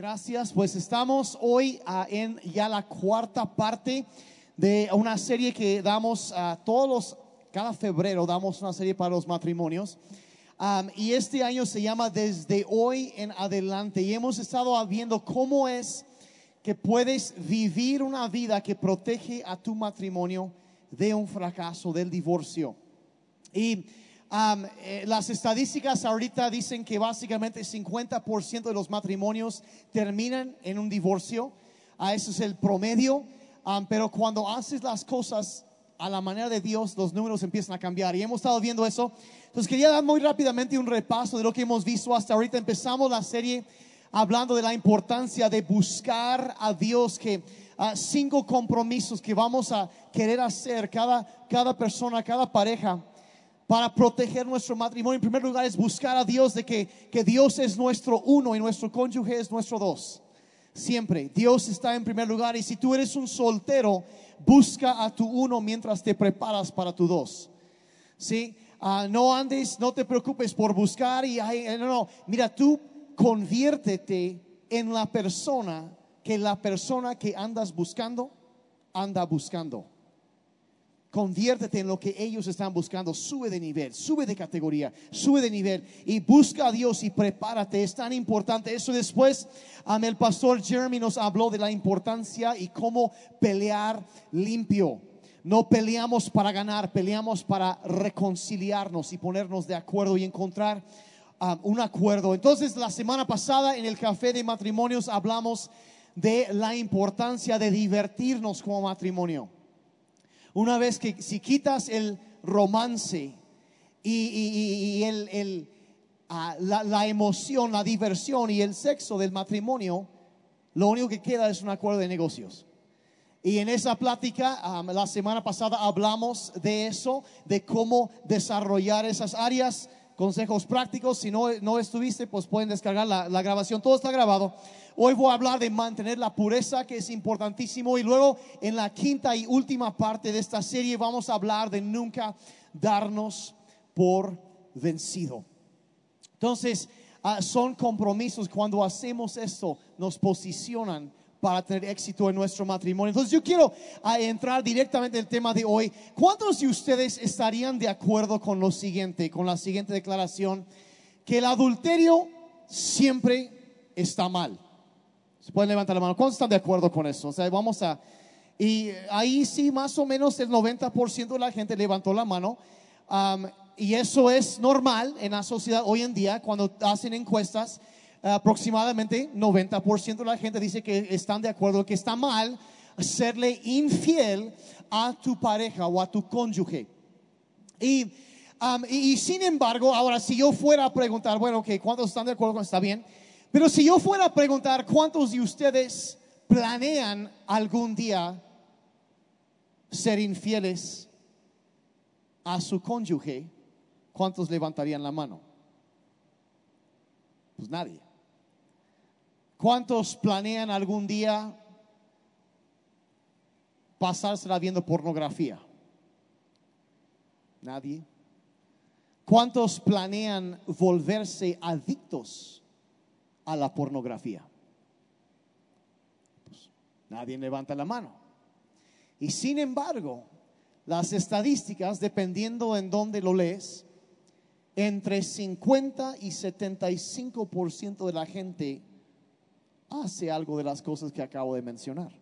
Gracias, pues estamos hoy ah, en ya la cuarta parte de una serie que damos a todos los, cada febrero damos una serie para los matrimonios. Am, y este año se llama Desde hoy en adelante. Y hemos estado viendo cómo es que puedes vivir una vida que protege a tu matrimonio de un fracaso, del divorcio. Y um, eh, las estadísticas ahorita dicen que básicamente 50% de los matrimonios terminan en un divorcio. Ah, ese es el promedio. Um, pero cuando haces las cosas a la manera de Dios, los números empiezan a cambiar. Y hemos estado viendo eso. Entonces quería dar muy rápidamente un repaso de lo que hemos visto hasta ahorita. Empezamos la serie hablando de la importancia de buscar a Dios, que ah, cinco compromisos que vamos a querer hacer cada, cada persona, cada pareja para proteger nuestro matrimonio. En primer lugar es buscar a Dios de que, que Dios es nuestro uno y nuestro cónyuge es nuestro dos. Siempre, Dios está en primer lugar y si tú eres un soltero, busca a tu uno mientras te preparas para tu dos. ¿Sí? Ah, no andes, no te preocupes por buscar y ay, no, no, mira, tú conviértete en la persona que la persona que andas buscando anda buscando. Conviértete en lo que ellos están buscando. Sube de nivel, sube de categoría, sube de nivel y busca a Dios y prepárate. Es tan importante. Eso después, el pastor Jeremy nos habló de la importancia y cómo pelear limpio. No peleamos para ganar, peleamos para reconciliarnos y ponernos de acuerdo y encontrar um, un acuerdo. Entonces, la semana pasada en el café de matrimonios hablamos de la importancia de divertirnos como matrimonio. Una vez que si quitas el romance y, el, el, ah, la, emoción, la diversión y el sexo del matrimonio, lo único que queda es un acuerdo de negocios. Y en esa plática, um, la semana pasada hablamos de eso, de cómo desarrollar esas áreas, consejos prácticos. Si no, no estuviste, pues pueden descargar la, grabación. Todo está grabado. Hoy voy a hablar de mantener la pureza, que es importantísimo. Y luego, en la quinta y última parte de esta serie, vamos a hablar de nunca darnos por vencido. Entonces, ah, son compromisos. Cuando hacemos esto, nos posicionan para tener éxito en nuestro matrimonio. Entonces, yo quiero ah, entrar directamente en el tema de hoy. ¿Cuántos de ustedes estarían de acuerdo con lo siguiente, con la siguiente declaración? Que el adulterio siempre está mal. Se pueden levantar la mano. ¿Cuántos están de acuerdo con eso? O sea, vamos a... Y ahí sí, más o menos el 90% de la gente levantó la mano. Y eso es normal en la sociedad hoy en día, cuando hacen encuestas, aproximadamente 90% de la gente dice que están de acuerdo, que está mal serle infiel a tu pareja o a tu cónyuge. Y, sin embargo, ahora si yo fuera a preguntar, bueno, que ¿cuántos están de acuerdo con está bien? Pero si yo fuera a preguntar cuántos de ustedes planean algún día ser infieles a su cónyuge, ¿cuántos levantarían la mano? Pues nadie. ¿Cuántos planean algún día pasársela viendo pornografía? Nadie. ¿Cuántos planean volverse adictos a la pornografía? Pues, nadie levanta la mano. Y sin embargo, las estadísticas, dependiendo en dónde lo lees, entre 50 y 75% de la gente hace algo de las cosas que acabo de mencionar.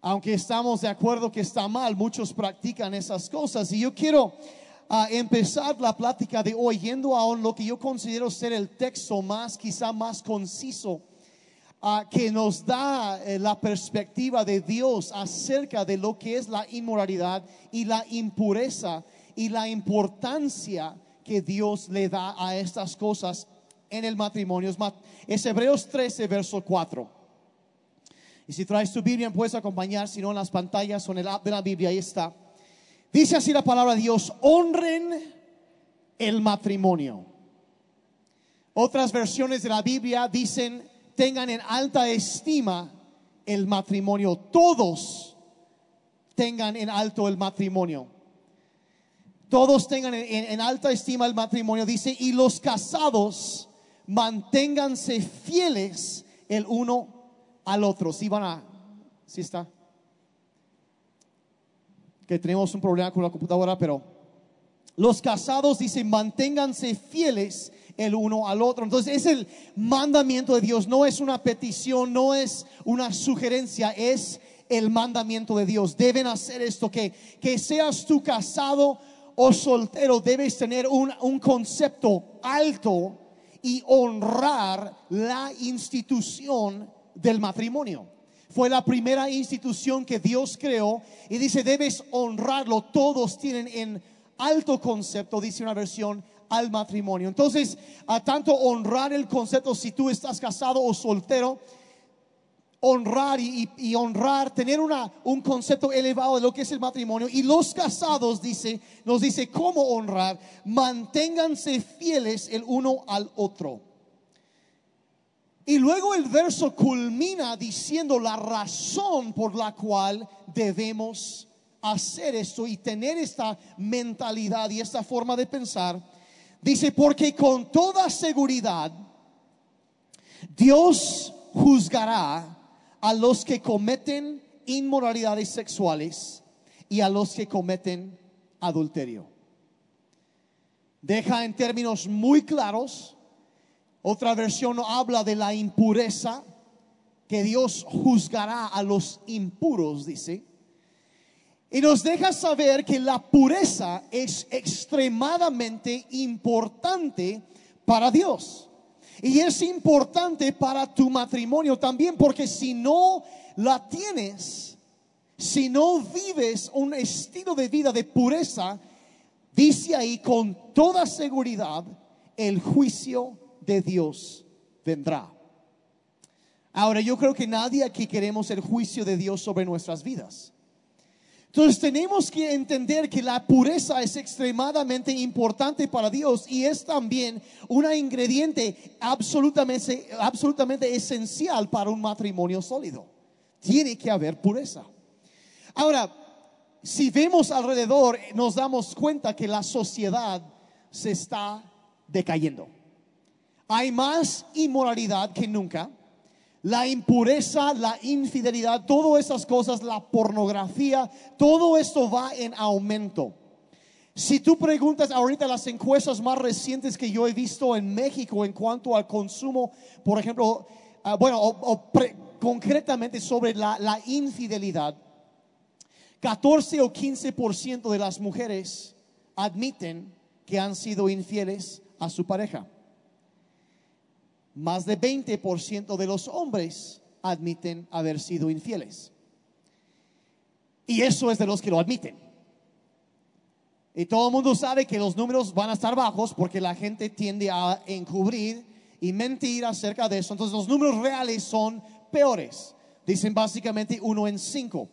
Aunque estamos de acuerdo que está mal, muchos practican esas cosas. Y yo quiero ah, empezar la plática de hoy yendo a lo que yo considero ser el texto más, quizá más conciso, ah, que nos da eh, la perspectiva de Dios acerca de lo que es la inmoralidad y la impureza y la importancia que Dios le da a estas cosas en el matrimonio. Es, Hebreos 13, verso 4. Y si traes tu Biblia, puedes acompañar, si no en las pantallas o en el app de la Biblia, ahí está. Dice así la palabra de Dios, honren el matrimonio. Otras versiones de la Biblia dicen, tengan en alta estima el matrimonio. Todos tengan en alto el matrimonio. Todos tengan en, en- en alta estima el matrimonio. Dice, y los casados manténganse fieles el uno al otro. Si van a, si está. Que tenemos un problema con la computadora, pero los casados dicen manténganse fieles el uno al otro. Entonces es el mandamiento de Dios, no es una petición, no es una sugerencia, es el mandamiento de Dios. Deben hacer esto, que, que seas tú casado o soltero, debes tener un, un concepto alto y honrar la institución del matrimonio. Fue la primera institución que Dios creó y dice, debes honrarlo. Todos tienen en alto concepto, dice una versión, al matrimonio. Entonces, a tanto honrar el concepto si tú estás casado o soltero, honrar y, honrar, tener un concepto elevado de lo que es el matrimonio. Y los casados, dice, nos dice cómo honrar, manténganse fieles el uno al otro. Y luego el verso culmina diciendo la razón por la cual debemos hacer esto y tener esta mentalidad y esta forma de pensar. Dice, porque con toda seguridad Dios juzgará a los que cometen inmoralidades sexuales y a los que cometen adulterio. Deja en términos muy claros, otra versión habla de la impureza, que Dios juzgará a los impuros, dice. Y nos deja saber que la pureza es extremadamente importante para Dios. Y es importante para tu matrimonio también, porque si no la tienes, si no vives un estilo de vida de pureza, dice ahí con toda seguridad, el juicio de Dios vendrá. Ahora, yo creo que nadie aquí queremos el juicio de Dios sobre nuestras vidas. Entonces tenemos que entender que la pureza es extremadamente importante para Dios y es también un ingrediente absolutamente, absolutamente esencial para un matrimonio sólido. Tiene que haber pureza. Ahora, si vemos alrededor, nos damos cuenta que la sociedad se está decayendo. Hay más inmoralidad que nunca la impureza, la infidelidad, todas esas cosas, la pornografía, todo esto va en aumento. Si tú preguntas ahorita las encuestas más recientes que yo he visto en México en cuanto al consumo, por ejemplo, ah, bueno, o, concretamente sobre la, la infidelidad, 14 o 15% de las mujeres admiten que han sido infieles a su pareja más de 20% de los hombres admiten haber sido infieles. Y eso es de los que lo admiten. Y todo el mundo sabe que los números van a estar bajos porque la gente tiende a encubrir y mentir acerca de eso. Entonces los números reales son peores. Dicen básicamente uno en cinco.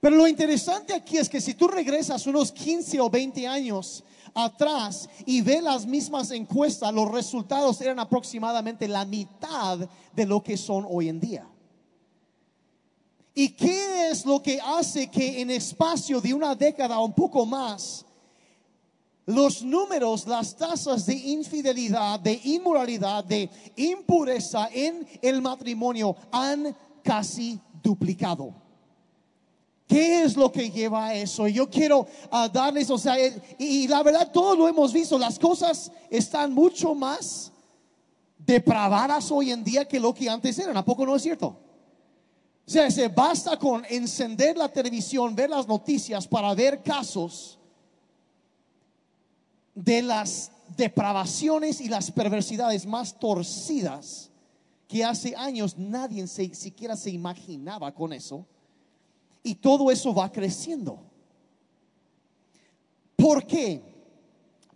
Pero lo interesante aquí es que si tú regresas unos 15 o 20 años atrás y ve las mismas encuestas, los resultados eran aproximadamente la mitad de lo que son hoy en día. ¿Y qué es lo que hace que en espacio de una década o un poco más, los números, las tasas de infidelidad, de inmoralidad, de impureza en el matrimonio han casi duplicado? ¿Qué es lo que lleva a eso? Yo quiero ah, darles, o sea, y, la verdad todos lo hemos visto, las cosas están mucho más depravadas hoy en día que lo que antes eran. ¿A poco no es cierto? O sea, se basta con encender la televisión, ver las noticias para ver casos de las depravaciones y las perversidades más torcidas que hace años nadie siquiera se imaginaba con eso. Y todo eso va creciendo. ¿Por qué?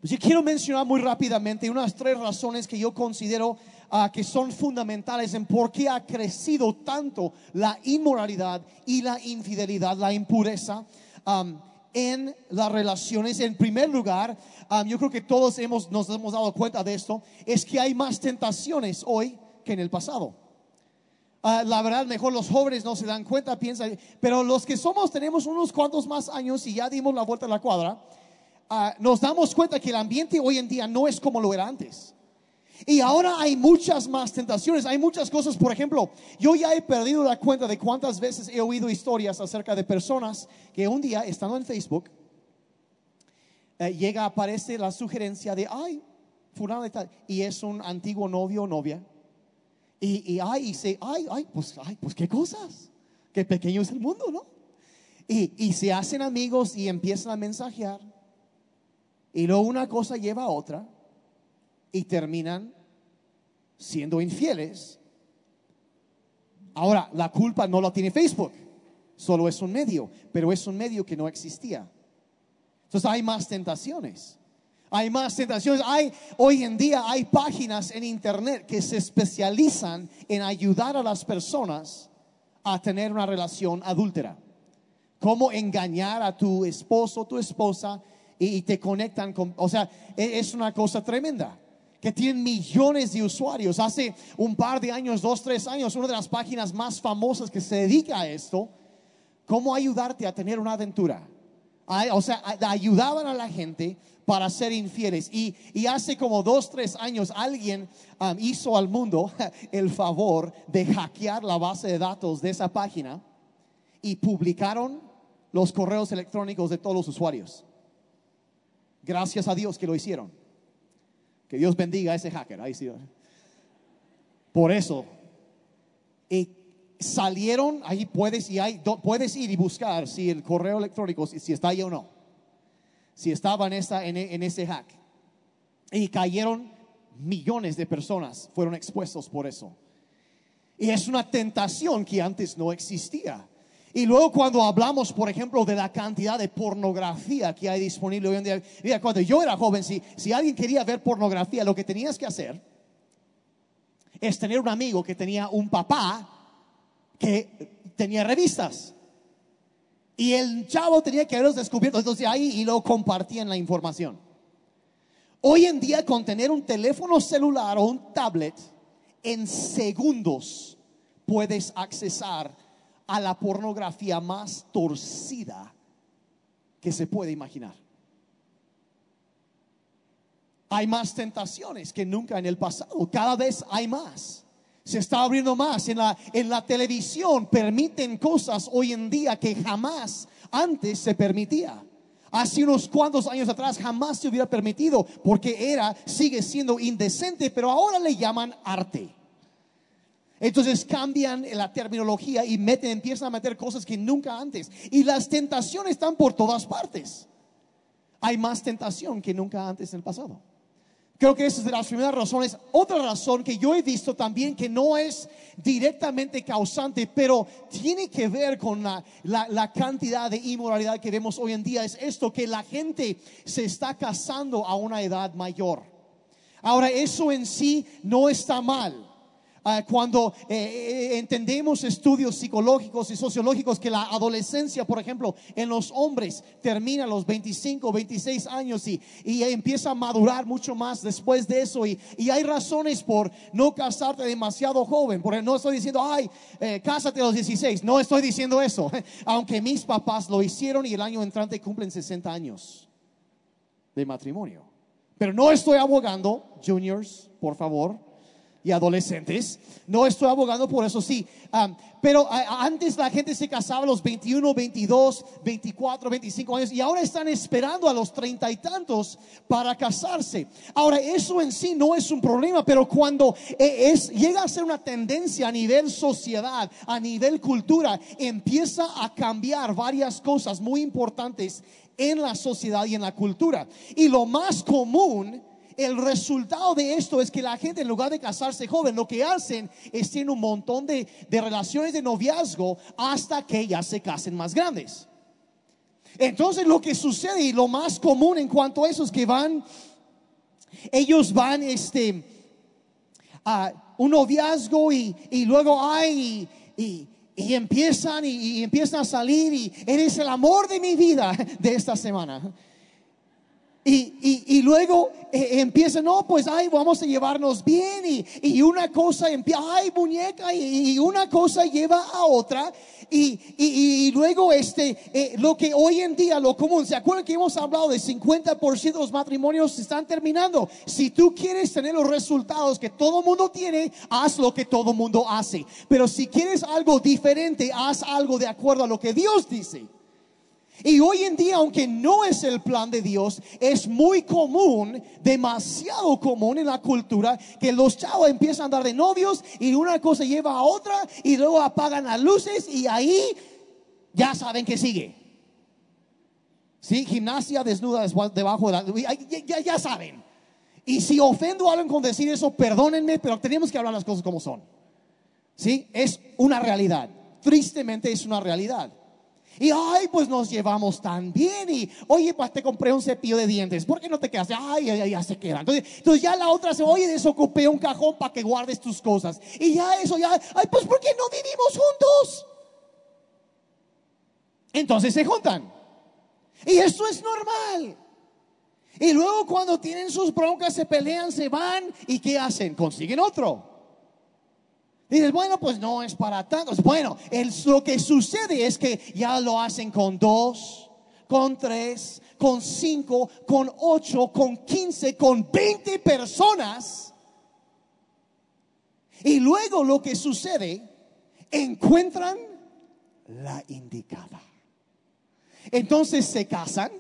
Pues yo quiero mencionar muy rápidamente unas tres razones que yo considero ah, que son fundamentales en por qué ha crecido tanto la inmoralidad y la infidelidad, la impureza en las relaciones. En primer lugar, yo creo que todos hemos, nos hemos dado cuenta de esto, es que hay más tentaciones hoy que en el pasado. Ah, la verdad, mejor los jóvenes no se dan cuenta, piensan, pero los que somos, tenemos unos cuantos más años y ya dimos la vuelta a la cuadra, ah, nos damos cuenta que el ambiente hoy en día no es como lo era antes. Y ahora hay muchas más tentaciones, hay muchas cosas. Por ejemplo, yo ya he perdido la cuenta de cuántas veces he oído historias acerca de personas que un día, estando en Facebook, eh, llega, aparece la sugerencia de, ay, fulano de tal, y es un antiguo novio o novia. Y, y ay, se, ay, ay, pues, ay, pues qué cosas, qué pequeño es el mundo, ¿no? Y, y se hacen amigos y empiezan a mensajear. Y luego una cosa lleva a otra y terminan siendo infieles. Ahora, la culpa no la tiene Facebook, solo es un medio, pero es un medio que no existía. Entonces hay más tentaciones. Hay más tentaciones. Hay, hoy en día hay páginas en internet que se especializan en ayudar a las personas a tener una relación adúltera. Cómo engañar a tu esposo, tu esposa, y, te conectan con, o sea, e, es una cosa tremenda que tienen millones de usuarios. Hace un par de años, dos, tres años, una de las páginas más famosas que se dedica a esto, cómo ayudarte a tener una aventura. O sea, ayudaban a la gente para ser infieles. Y, hace como dos, tres años alguien um, hizo al mundo el favor de hackear la base de datos de esa página y publicaron los correos electrónicos de todos los usuarios. Gracias a Dios que lo hicieron. Que Dios bendiga a ese hacker. Ahí sí. Por eso. Y salieron, ahí puedes, y hay, puedes ir y buscar si el correo electrónico, si, está ahí o no. Si estaba en, esa, en, en ese hack. Y cayeron millones de personas, fueron expuestos por eso. Y es una tentación que antes no existía. Y luego cuando hablamos, por ejemplo, de la cantidad de pornografía que hay disponible hoy en día, mira, cuando yo era joven, si, si alguien quería ver pornografía, lo que tenías que hacer es tener un amigo que tenía un papá que tenía revistas. Y el chavo tenía que haberlos descubierto entonces ahí y lo compartían la información. Hoy en día con tener un teléfono celular o un tablet, en segundos puedes accesar a la pornografía más torcida que se puede imaginar. Hay más tentaciones que nunca en el pasado, cada vez hay más. Se está abriendo más en la, en la televisión, permiten cosas hoy en día que jamás antes se permitía. Hace unos cuantos años atrás jamás se hubiera permitido porque era, sigue siendo indecente, pero ahora le llaman arte. Entonces cambian la terminología y meten, empiezan a meter cosas que nunca antes. Y las tentaciones están por todas partes. Hay más tentación que nunca antes en el pasado. Creo que esa es de las primeras razones. Otra razón que yo he visto también que no es directamente causante, pero tiene que ver con la, la, cantidad de inmoralidad que vemos hoy en día, es esto, que la gente se está casando a una edad mayor. Ahora, eso en sí no está mal. Ah, cuando eh, eh, entendemos estudios psicológicos y sociológicos que la adolescencia, por ejemplo, en los hombres termina a los 25, 26 años y, y empieza a madurar mucho más después de eso. Y, y, hay razones por no casarte demasiado joven. Porque no estoy diciendo, ay, eh, cásate a los 16. No estoy diciendo eso. Aunque mis papás lo hicieron y el año entrante cumplen 60 años de matrimonio. Pero no estoy abogando, juniors, por favor y adolescentes. No estoy abogando por eso, sí. pero antes la gente se casaba a los 21, 22, 24, 25 años y ahora están esperando a los treinta y tantos para casarse. Ahora, eso en sí no es un problema, pero cuando e, es, llega a ser una tendencia a nivel sociedad, a nivel cultura, empieza a cambiar varias cosas muy importantes en la sociedad y en la cultura. Y lo más común el resultado de esto es que la gente en lugar de casarse joven, lo que hacen es tienen un montón de, relaciones de noviazgo hasta que ya se casen más grandes. Entonces lo que sucede y lo más común en cuanto a eso es que van, ellos van este, a un noviazgo y, luego hay y, empiezan y, empiezan a salir y eres el amor de mi vida de esta semana. Y, y, luego eh, empieza, no, pues, ay, vamos a llevarnos bien. Y, y una cosa empieza, ay, muñeca, y, una cosa lleva a otra. Y, y- y luego este, eh, lo que hoy en día, lo común, ¿se acuerdan que hemos hablado de 50% de los matrimonios se están terminando? Si tú quieres tener los resultados que todo mundo tiene, haz lo que todo mundo hace. Pero si quieres algo diferente, haz algo de acuerdo a lo que Dios dice. Y hoy en día, aunque no es el plan de Dios, es muy común, demasiado común en la cultura, que los chavos empiezan a andar de novios y una cosa lleva a otra y luego apagan las luces y ahí ya saben que sigue. Sí, gimnasia desnuda debajo de la... Ya saben. Y si ofendo a alguien con decir eso, perdónenme, pero tenemos que hablar las cosas como son. ¿Sí? Es una realidad. Tristemente es una realidad. Y ay, pues nos llevamos tan bien. Y oye, pues te compré un cepillo de dientes. ¿Por qué no te quedaste? Ay, ay, ay, ya se queda. Entonces, entonces ya la otra se, oye, desocupé un cajón para que guardes tus cosas. Y ya eso, ya, ay, pues ¿por qué no vivimos juntos? Entonces se juntan. Y eso es normal. Y luego cuando tienen sus broncas, se pelean, se van. ¿Y qué hacen? Consiguen otro. Dices, bueno, pues no es para tantos. Bueno, el- lo que sucede es que ya lo hacen con dos, con tres, con cinco, con ocho, con quince, con veinte personas. Y luego lo que sucede, encuentran la indicada. Entonces se casan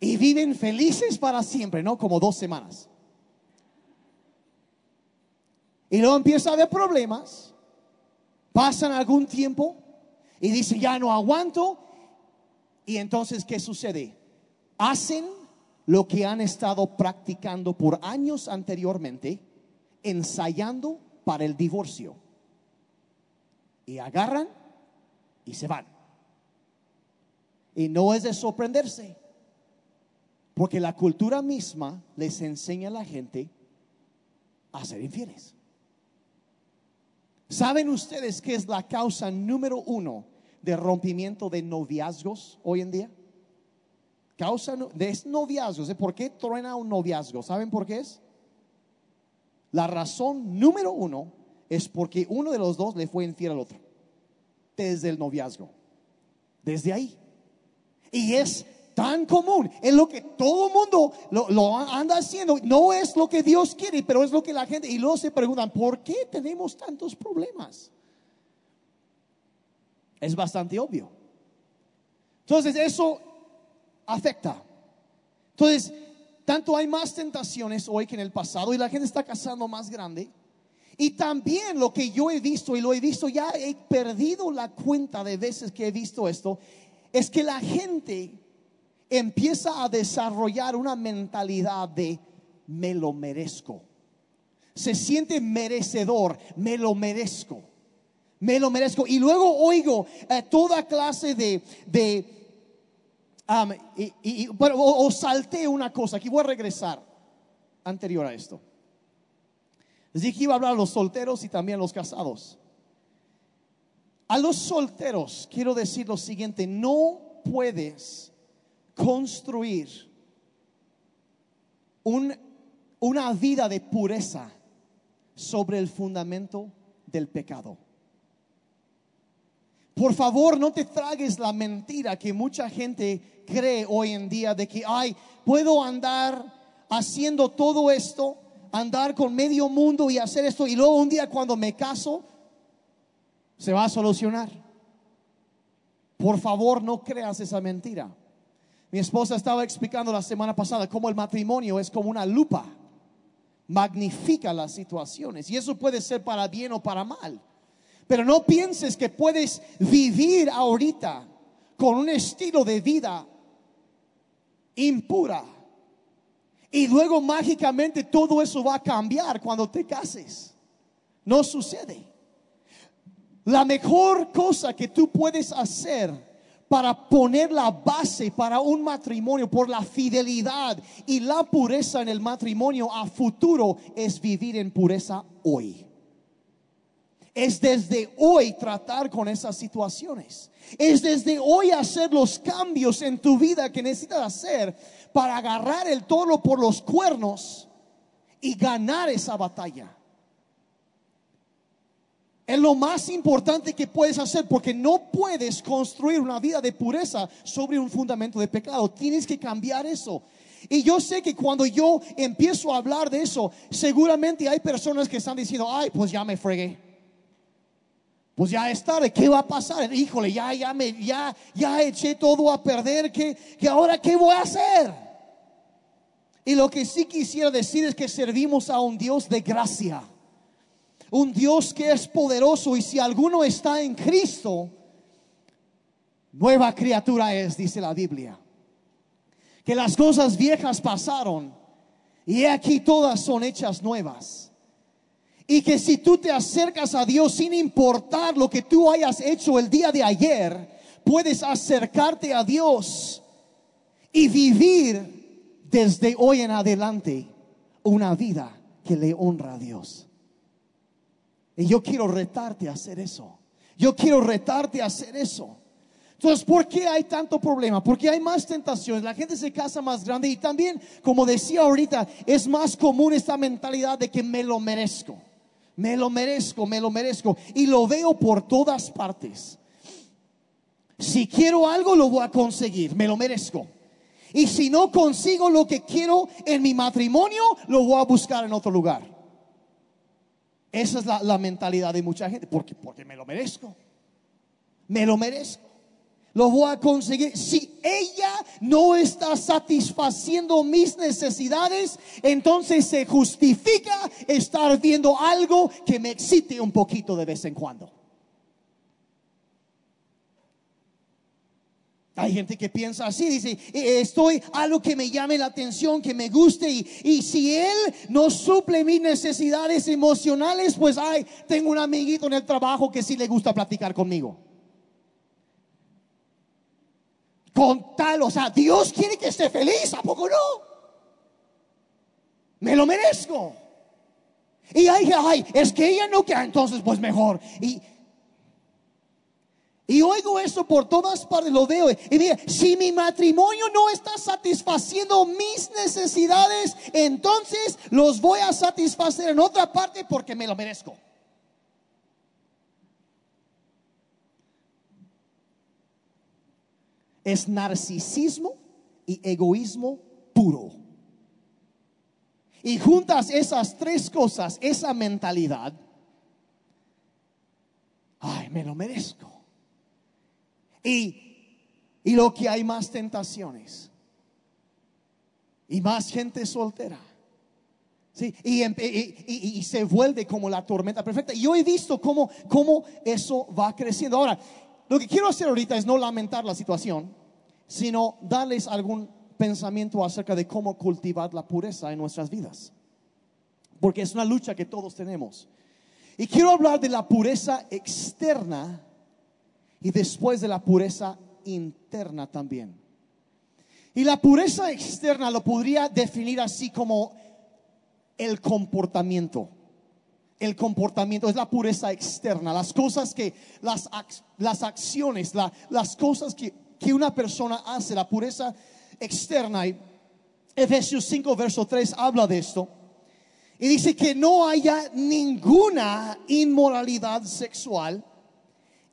y viven felices para siempre, ¿no? Como dos semanas. Y luego empieza a haber problemas. Pasan algún tiempo y dicen, ya no aguanto. Y entonces, ¿qué sucede? Hacen lo que han estado practicando por años anteriormente, ensayando para el divorcio. Y agarran y se van. Y no es de sorprenderse, porque la cultura misma les enseña a la gente a ser infieles. ¿Saben ustedes qué es la causa número uno de rompimiento de noviazgos hoy en día? Causa de noviazgos. ¿eh? ¿Por qué truena un noviazgo? ¿Saben por qué es? La razón número uno es porque uno de los dos le fue infiel al otro. Desde el noviazgo. Desde ahí. Y es tan común. Es lo que todo el mundo lo, anda haciendo. No es lo que Dios quiere, pero es lo que la gente. Y luego se preguntan, ¿por qué tenemos tantos problemas? Es bastante obvio. Entonces, eso afecta. Entonces, tanto hay más tentaciones hoy que en el pasado y la gente está casando más grande. Y también lo que yo he visto, y lo he visto, ya he perdido la cuenta de veces que he visto esto, es que la gente empieza a desarrollar una mentalidad de me lo merezco. Se siente merecedor, me lo merezco. Me lo merezco. Y luego oigo eh, toda clase de, de um, y, o, o salté una cosa, aquí voy a regresar anterior a esto. Les dije que iba a hablar a los solteros y también a los casados. A los solteros quiero decir lo siguiente, no puedes construir un- una vida de pureza sobre el fundamento del pecado. Por favor, no te tragues la mentira que mucha gente cree hoy en día de que, ay, puedo andar haciendo todo esto, andar con medio mundo y hacer esto, y luego un día cuando me caso, se va a solucionar. Por favor, no creas esa mentira. Mi esposa estaba explicando la semana pasada cómo el matrimonio es como una lupa. Magnifica las situaciones. Y eso puede ser para bien o para mal. Pero no pienses que puedes vivir ahorita con un estilo de vida impura. Y luego mágicamente todo eso va a cambiar cuando te cases. No sucede. La mejor cosa que tú puedes hacer para poner la base para un matrimonio por la fidelidad y la pureza en el matrimonio a futuro es vivir en pureza hoy. Es desde hoy tratar con esas situaciones. Es desde hoy hacer los cambios en tu vida que necesitas hacer para agarrar el toro por los cuernos y ganar esa batalla. Es lo más importante que puedes hacer porque no puedes construir una vida de pureza sobre un fundamento de pecado. Tienes que cambiar eso. Y yo sé que cuando yo empiezo a hablar de eso, seguramente hay personas que están diciendo, ay, pues ya me fregué. Pues ya es tarde, ¿qué va a pasar? Híjole, ya, ya me, ya, ya eché todo a perder, ¿qué, que ahora qué voy a hacer? Y lo que sí quisiera decir es que servimos a un Dios de gracia, un Dios que es poderoso y si alguno está en Cristo, nueva criatura es, dice la Biblia. Que las cosas viejas pasaron y aquí todas son hechas nuevas. Y que si tú te acercas a Dios sin importar lo que tú hayas hecho el día de ayer, puedes acercarte a Dios y vivir desde hoy en adelante una vida que le honra a Dios. Y yo quiero retarte a hacer eso. Yo quiero retarte a hacer eso. Entonces, ¿por qué hay tanto problema? Porque hay más tentaciones, la gente se casa más grande y también, como decía ahorita, es más común esta mentalidad de que me lo merezco. Me lo merezco, me lo merezco. Y lo veo por todas partes. Si quiero algo, lo voy a conseguir, me lo merezco. Y si no consigo lo que quiero en mi matrimonio, lo voy a buscar en otro lugar. Esa es la, mentalidad de mucha gente. Porque, porque me lo merezco. Me lo merezco. Lo voy a conseguir. Si ella no está satisfaciendo mis necesidades, entonces se justifica estar viendo algo que me excite un poquito de vez en cuando. Hay gente que piensa así, dice, eh, estoy algo que me llame la atención, que me guste y, y, si él no suple mis necesidades emocionales, pues ay, tengo un amiguito en el trabajo que sí le gusta platicar conmigo. Con tal, o sea, Dios quiere que esté feliz, ¿a poco no? Me lo merezco. Y ay, ay, es que ella no quiere, entonces pues mejor. Y y oigo eso por todas partes, lo veo. Y digo, si mi matrimonio no está satisfaciendo mis necesidades, entonces los voy a satisfacer en otra parte porque me lo merezco. Es narcisismo y egoísmo puro. Y juntas esas tres cosas, esa mentalidad, ay, me lo merezco. Y, y lo que hay más tentaciones. Y más gente soltera. Sí, y, y, se vuelve como la tormenta perfecta. Y yo he visto cómo, cómo eso va creciendo. Ahora, lo que quiero hacer ahorita es no lamentar la situación, sino darles algún pensamiento acerca de cómo cultivar la pureza en nuestras vidas. Porque es una lucha que todos tenemos. Y quiero hablar de la pureza externa y después de la pureza interna también. Y la pureza externa lo podría definir así como el comportamiento. El comportamiento es la pureza externa, las cosas que, las, las acciones, las cosas que, que una persona hace, la pureza externa. Y Efesios 5, verso 3 habla de esto. Y dice que no haya ninguna inmoralidad sexual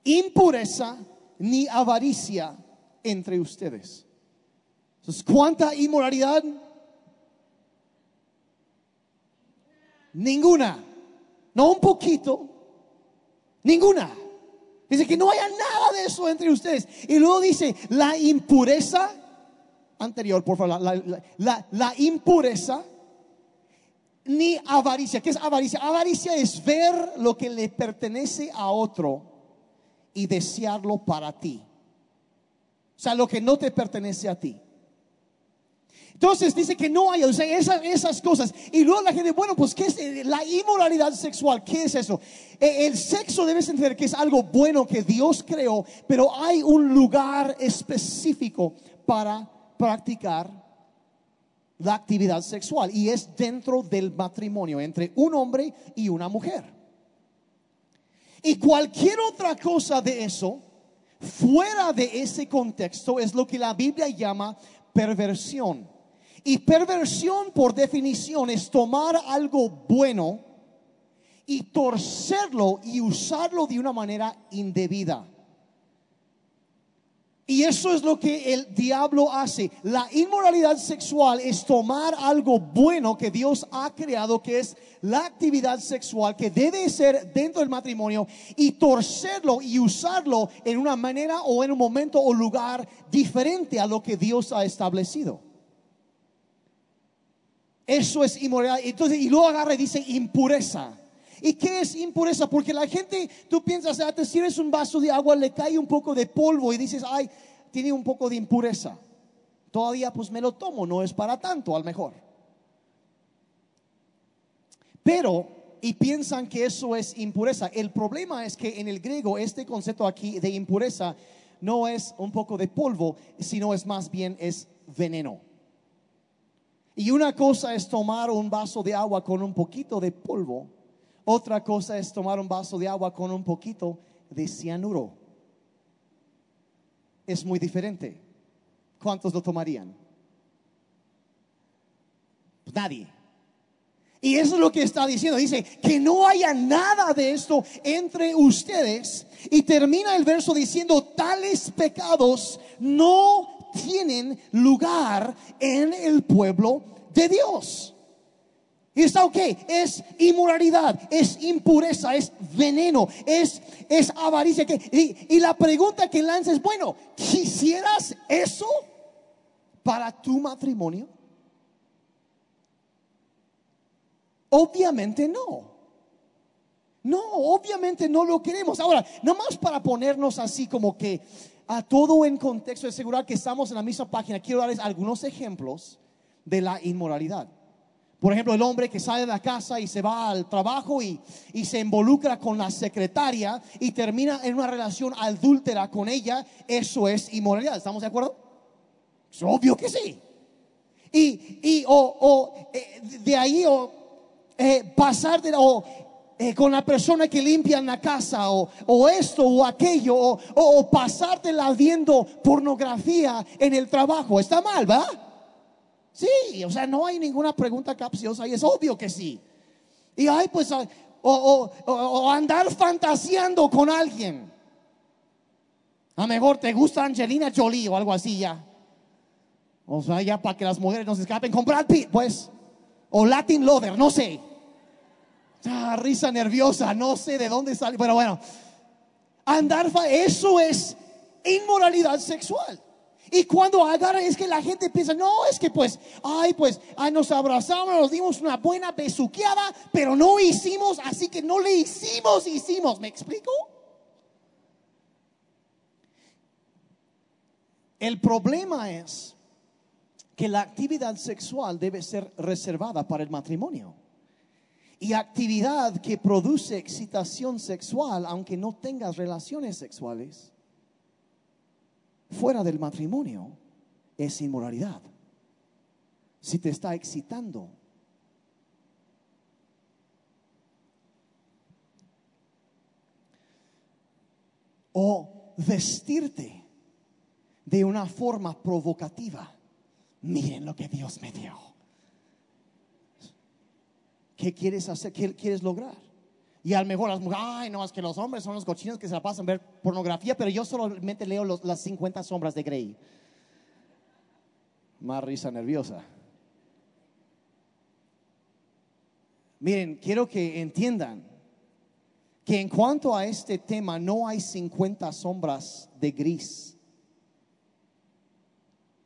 impureza ni avaricia entre ustedes. Entonces, ¿cuánta inmoralidad? Ninguna. No un poquito. Ninguna. Dice que no haya nada de eso entre ustedes. Y luego dice, la impureza, anterior, por favor, la, impureza ni avaricia. ¿Qué es avaricia? Avaricia es ver lo que le pertenece a otro y desearlo para ti. O sea, lo que no te pertenece a ti. Entonces dice que no hay, o sea, esas, cosas. Y luego la gente, bueno, pues ¿qué es eh, la inmoralidad sexual? ¿Qué es eso? Eh, el sexo debes entender que es algo bueno que Dios creó, pero hay un lugar específico para practicar la actividad sexual y es dentro del matrimonio entre un hombre y una mujer. Y cualquier otra cosa de eso, fuera de ese contexto, es lo que la Biblia llama perversión. Y perversión por definición es tomar algo bueno y torcerlo y usarlo de una manera indebida. Y eso es lo que el diablo hace. La inmoralidad sexual es tomar algo bueno que Dios ha creado, que es la actividad sexual, que debe ser dentro del matrimonio, y torcerlo y usarlo en una manera o en un momento o lugar diferente a lo que Dios ha establecido. Eso es inmoralidad. Entonces, y luego agarra y dice impureza. ¿Y qué es impureza? Porque la gente, tú piensas, ah, te sirves un vaso de agua, le cae un poco de polvo y dices, ay, tiene un poco de impureza. Todavía pues me lo tomo, no es para tanto, al mejor. Pero, y piensan que eso es impureza. El problema es que en el griego este concepto aquí de impureza no es un poco de polvo, sino es más bien es veneno. Y una cosa es tomar un vaso de agua con un poquito de polvo otra cosa es tomar un vaso de agua con un poquito de cianuro. Es muy diferente. ¿Cuántos lo tomarían? Pues nadie. Y eso es lo que está diciendo. Dice que no haya nada de esto entre ustedes. Y termina el verso diciendo, tales pecados no tienen lugar en el pueblo de Dios. Y está ok, es inmoralidad, es impureza, es veneno, es, es avaricia. y, la pregunta que lanza es, bueno, ¿quisieras eso para tu matrimonio? Obviamente no. No, obviamente no lo queremos. Ahora, nomás para ponernos así como que a todo en contexto asegurar que estamos en la misma página, quiero darles algunos ejemplos de la inmoralidad. Por ejemplo, el hombre que sale de la casa y se va al trabajo y, se involucra con la secretaria y termina en una relación adúltera con ella, eso es inmoralidad. ¿Estamos de acuerdo? Es obvio que sí. Y, o, eh, de ahí o eh, pasar de, o eh, con la persona que limpia en la casa o, o esto o aquello o, o pasártela viendo pornografía en el trabajo. Está mal, ¿verdad? Sí, o sea, no hay ninguna pregunta capciosa y es obvio que sí. Y hay pues, o, andar fantaseando con alguien. A mejor te gusta Angelina Jolie o algo así ya. O sea, ya para que las mujeres no se escapen con pues. O Latin Lover, no sé. Ah, risa nerviosa, no sé de dónde sale, pero bueno. Andar, eso es inmoralidad sexual. Y cuando agarran es que la gente piensa, no, es que pues, ay, pues, ay, nos abrazamos, nos dimos una buena besuqueada, pero no hicimos, así que no le hicimos, hicimos. ¿Me explico? El problema es que la actividad sexual debe ser reservada para el matrimonio. Y actividad que produce excitación sexual, aunque no tengas relaciones sexuales, fuera del matrimonio es inmoralidad. Si te está excitando. O vestirte de una forma provocativa. Miren lo que Dios me dio. ¿Qué quieres hacer? ¿Qué quieres lograr? Y a lo mejor las mujeres, ay, no, es que los hombres son los cochinos que se la pasan a ver pornografía, pero yo solamente leo las 50 sombras de Grey. Más risa nerviosa. Miren, quiero que entiendan que en cuanto a este tema no hay 50 sombras de gris.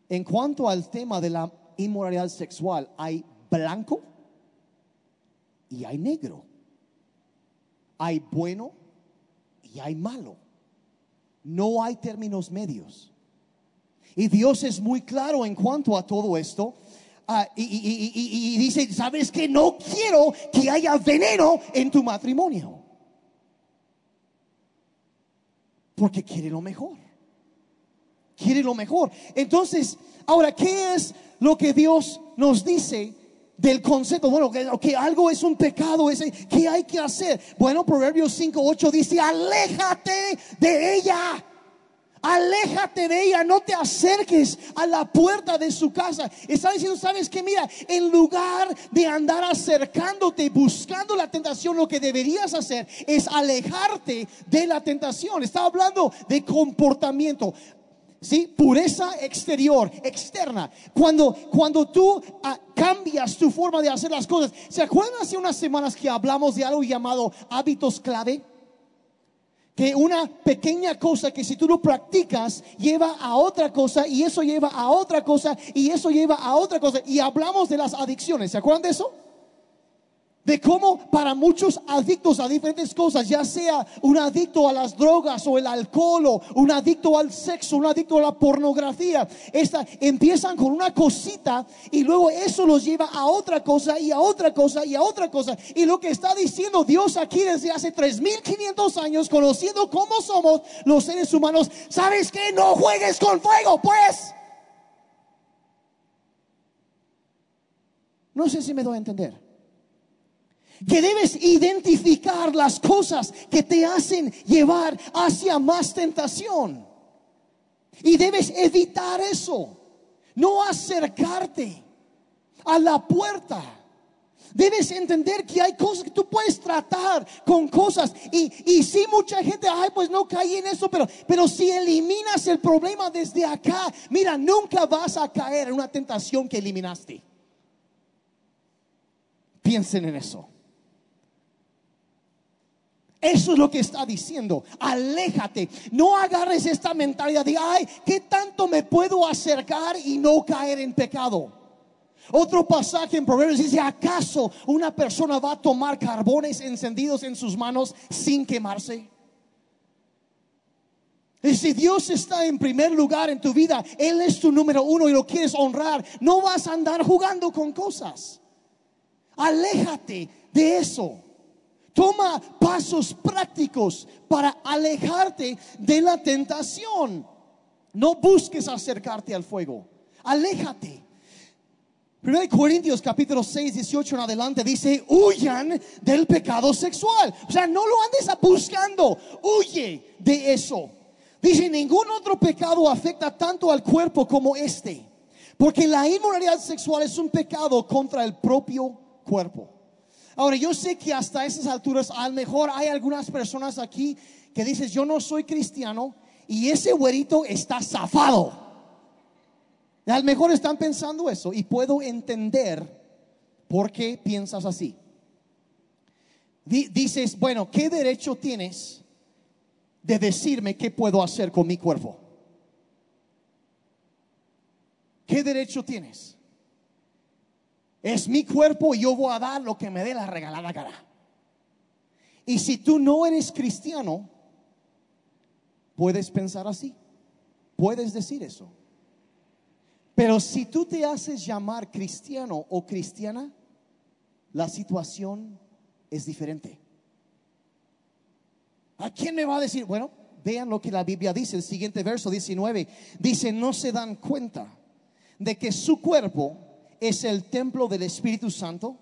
En cuanto al tema de la inmoralidad sexual, hay blanco y hay negro hay bueno y hay malo. No hay términos medios. Y Dios es muy claro en cuanto a todo esto. Ah, y, dice, ¿sabes que No quiero que haya veneno en tu matrimonio. Porque quiere lo mejor. Quiere lo mejor. Entonces, ahora, ¿qué es lo que Dios nos dice del concepto, bueno, que, algo es un pecado, ese, ¿qué hay que hacer? Bueno, Proverbios 5, 8 dice, aléjate de ella, Aléjate de ella, no te acerques a la puerta de su casa. Está diciendo, ¿sabes qué? Mira, en lugar de andar acercándote, buscando la tentación, lo que deberías hacer es alejarte de la tentación. Está hablando de comportamiento. ¿Sí? Pureza exterior, externa. Cuando, cuando tú ah, cambias tu forma de hacer las cosas. ¿Se acuerdan hace unas semanas que hablamos de algo llamado hábitos clave? que una pequeña cosa que si tú lo practicas lleva a otra cosa y eso lleva a otra cosa y eso lleva a otra cosa. Y hablamos de las adicciones, ¿se acuerdan de eso? De cómo para muchos adictos a diferentes cosas, ya sea un adicto a las drogas o el alcohol o un adicto al sexo, un adicto a la pornografía, esta, empiezan con una cosita y luego eso los lleva a otra cosa y a otra cosa y a otra cosa. Y lo que está diciendo Dios aquí desde hace 3500 años, conociendo cómo somos los seres humanos, ¿sabes que No juegues con fuego, pues. No sé si me doy a entender que debes identificar las cosas que te hacen llevar hacia más tentación. Y debes evitar eso. No acercarte a la puerta. Debes entender que hay cosas que tú puedes tratar con cosas. Y, y si mucha gente, ay, pues no caí en eso, pero, pero si eliminas el problema desde acá, mira, nunca vas a caer en una tentación que eliminaste. Piensen en eso. Eso es lo que está diciendo. Aléjate. No agarres esta mentalidad de, ay, ¿qué tanto me puedo acercar y no caer en pecado? Otro pasaje en Proverbios dice, ¿acaso una persona va a tomar carbones encendidos en sus manos sin quemarse? Y si Dios está en primer lugar en tu vida, Él es tu número uno y lo quieres honrar, no vas a andar jugando con cosas. Aléjate de eso. Toma pasos prácticos para alejarte de la tentación. No busques acercarte al fuego. Aléjate. 1 Corintios capítulo 6, 18 en adelante dice, huyan del pecado sexual. O sea, no lo andes buscando, huye de eso. Dice, ningún otro pecado afecta tanto al cuerpo como este. Porque la inmoralidad sexual es un pecado contra el propio cuerpo. Ahora, yo sé que hasta esas alturas, a lo mejor hay algunas personas aquí que dices, yo no soy cristiano y ese güerito está zafado. A lo mejor están pensando eso y puedo entender por qué piensas así. Dices, bueno, ¿qué derecho tienes de decirme qué puedo hacer con mi cuerpo? ¿Qué derecho tienes? Es mi cuerpo y yo voy a dar lo que me dé la regalada cara. Y si tú no eres cristiano, puedes pensar así. Puedes decir eso. Pero si tú te haces llamar cristiano o cristiana, la situación es diferente. ¿A quién me va a decir? Bueno, vean lo que la Biblia dice, el siguiente verso 19. Dice, no se dan cuenta de que su cuerpo es el templo del Espíritu Santo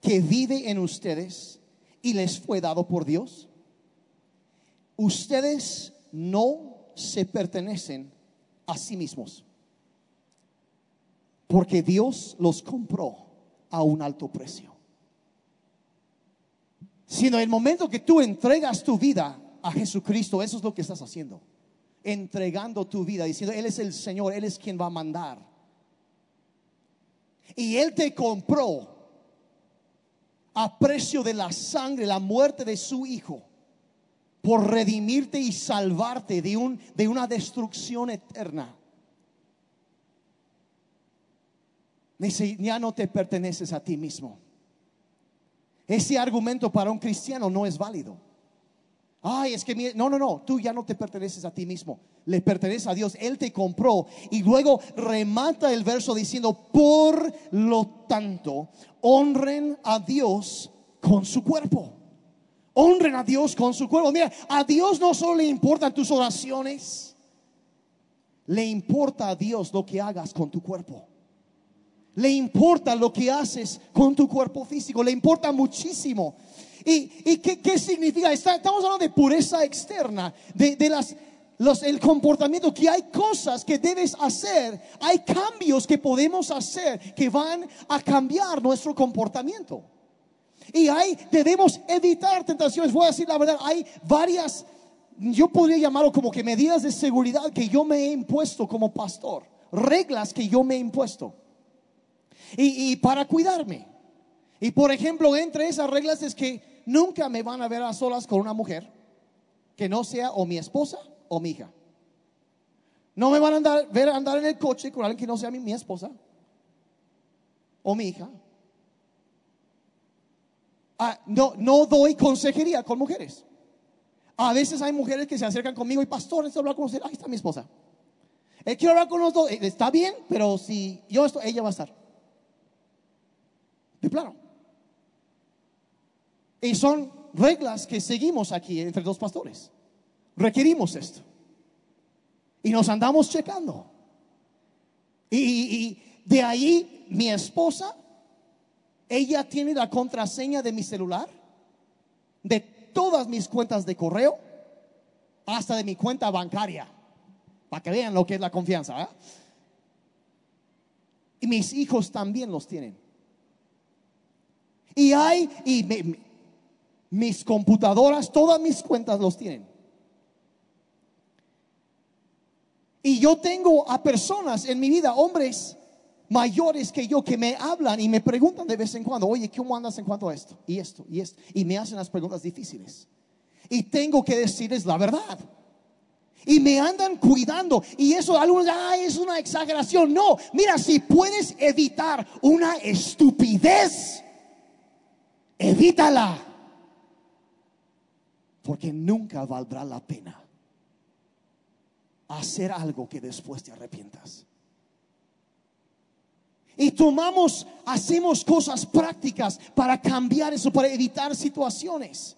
que vive en ustedes y les fue dado por Dios. Ustedes no se pertenecen a sí mismos, porque Dios los compró a un alto precio. Sino el momento que tú entregas tu vida a Jesucristo, eso es lo que estás haciendo. Entregando tu vida, diciendo, Él es el Señor, Él es quien va a mandar. Y Él te compró a precio de la sangre, la muerte de su Hijo, por redimirte y salvarte de, un, de una destrucción eterna. Ya no te perteneces a ti mismo. Ese argumento para un cristiano no es válido. Ay, es que no, no, no, tú ya no te perteneces a ti mismo, le pertenece a Dios, Él te compró. Y luego remata el verso diciendo, por lo tanto, honren a Dios con su cuerpo. Honren a Dios con su cuerpo. Mira, a Dios no solo le importan tus oraciones, le importa a Dios lo que hagas con tu cuerpo. Le importa lo que haces con tu cuerpo físico, le importa muchísimo. ¿Y, qué, significa? estamos hablando de pureza externa, de, las, los, el comportamiento, que hay cosas que debes hacer, hay cambios que podemos hacer que van a cambiar nuestro comportamiento. Y hay, debemos evitar tentaciones. Voy a decir la verdad, hay varias, yo podría llamarlo como que medidas de seguridad que yo me he impuesto como pastor, reglas que yo me he impuesto. Y, y para cuidarme. Y por ejemplo, entre esas reglas es que nunca me van a ver a solas con una mujer que no sea o mi esposa o mi hija. No me van a ver andar en el coche con alguien que no sea mi, esposa o mi hija. Ah, no, no doy consejería con mujeres. A veces hay mujeres que se acercan conmigo y pastor, necesito hablar con usted. Ahí está mi esposa. Él quiero hablar con los dos. Eh, está bien, pero si yo estoy, ella va a estar. De plano. Y son reglas que seguimos aquí entre dos pastores. Requerimos esto. Y nos andamos checando. Y, de ahí mi esposa, ella tiene la contraseña de mi celular, de todas mis cuentas de correo, hasta de mi cuenta bancaria, para que vean lo que es la confianza. Y mis hijos también los tienen. Y hay, y mis computadoras, todas mis cuentas los tienen. Y yo tengo a personas en mi vida, hombres mayores que yo, que me hablan y me preguntan de vez en cuando, oye, ¿cómo andas en cuanto a esto? Y esto, y esto. Y me hacen las preguntas difíciles. Y tengo que decirles la verdad. Y me andan cuidando. Y eso algunos, ah, es una exageración. No, mira, si puedes evitar una estupidez, evítala. Porque nunca valdrá la pena hacer algo que después te arrepientas. Y tomamos, hacemos cosas prácticas para cambiar eso, para evitar situaciones.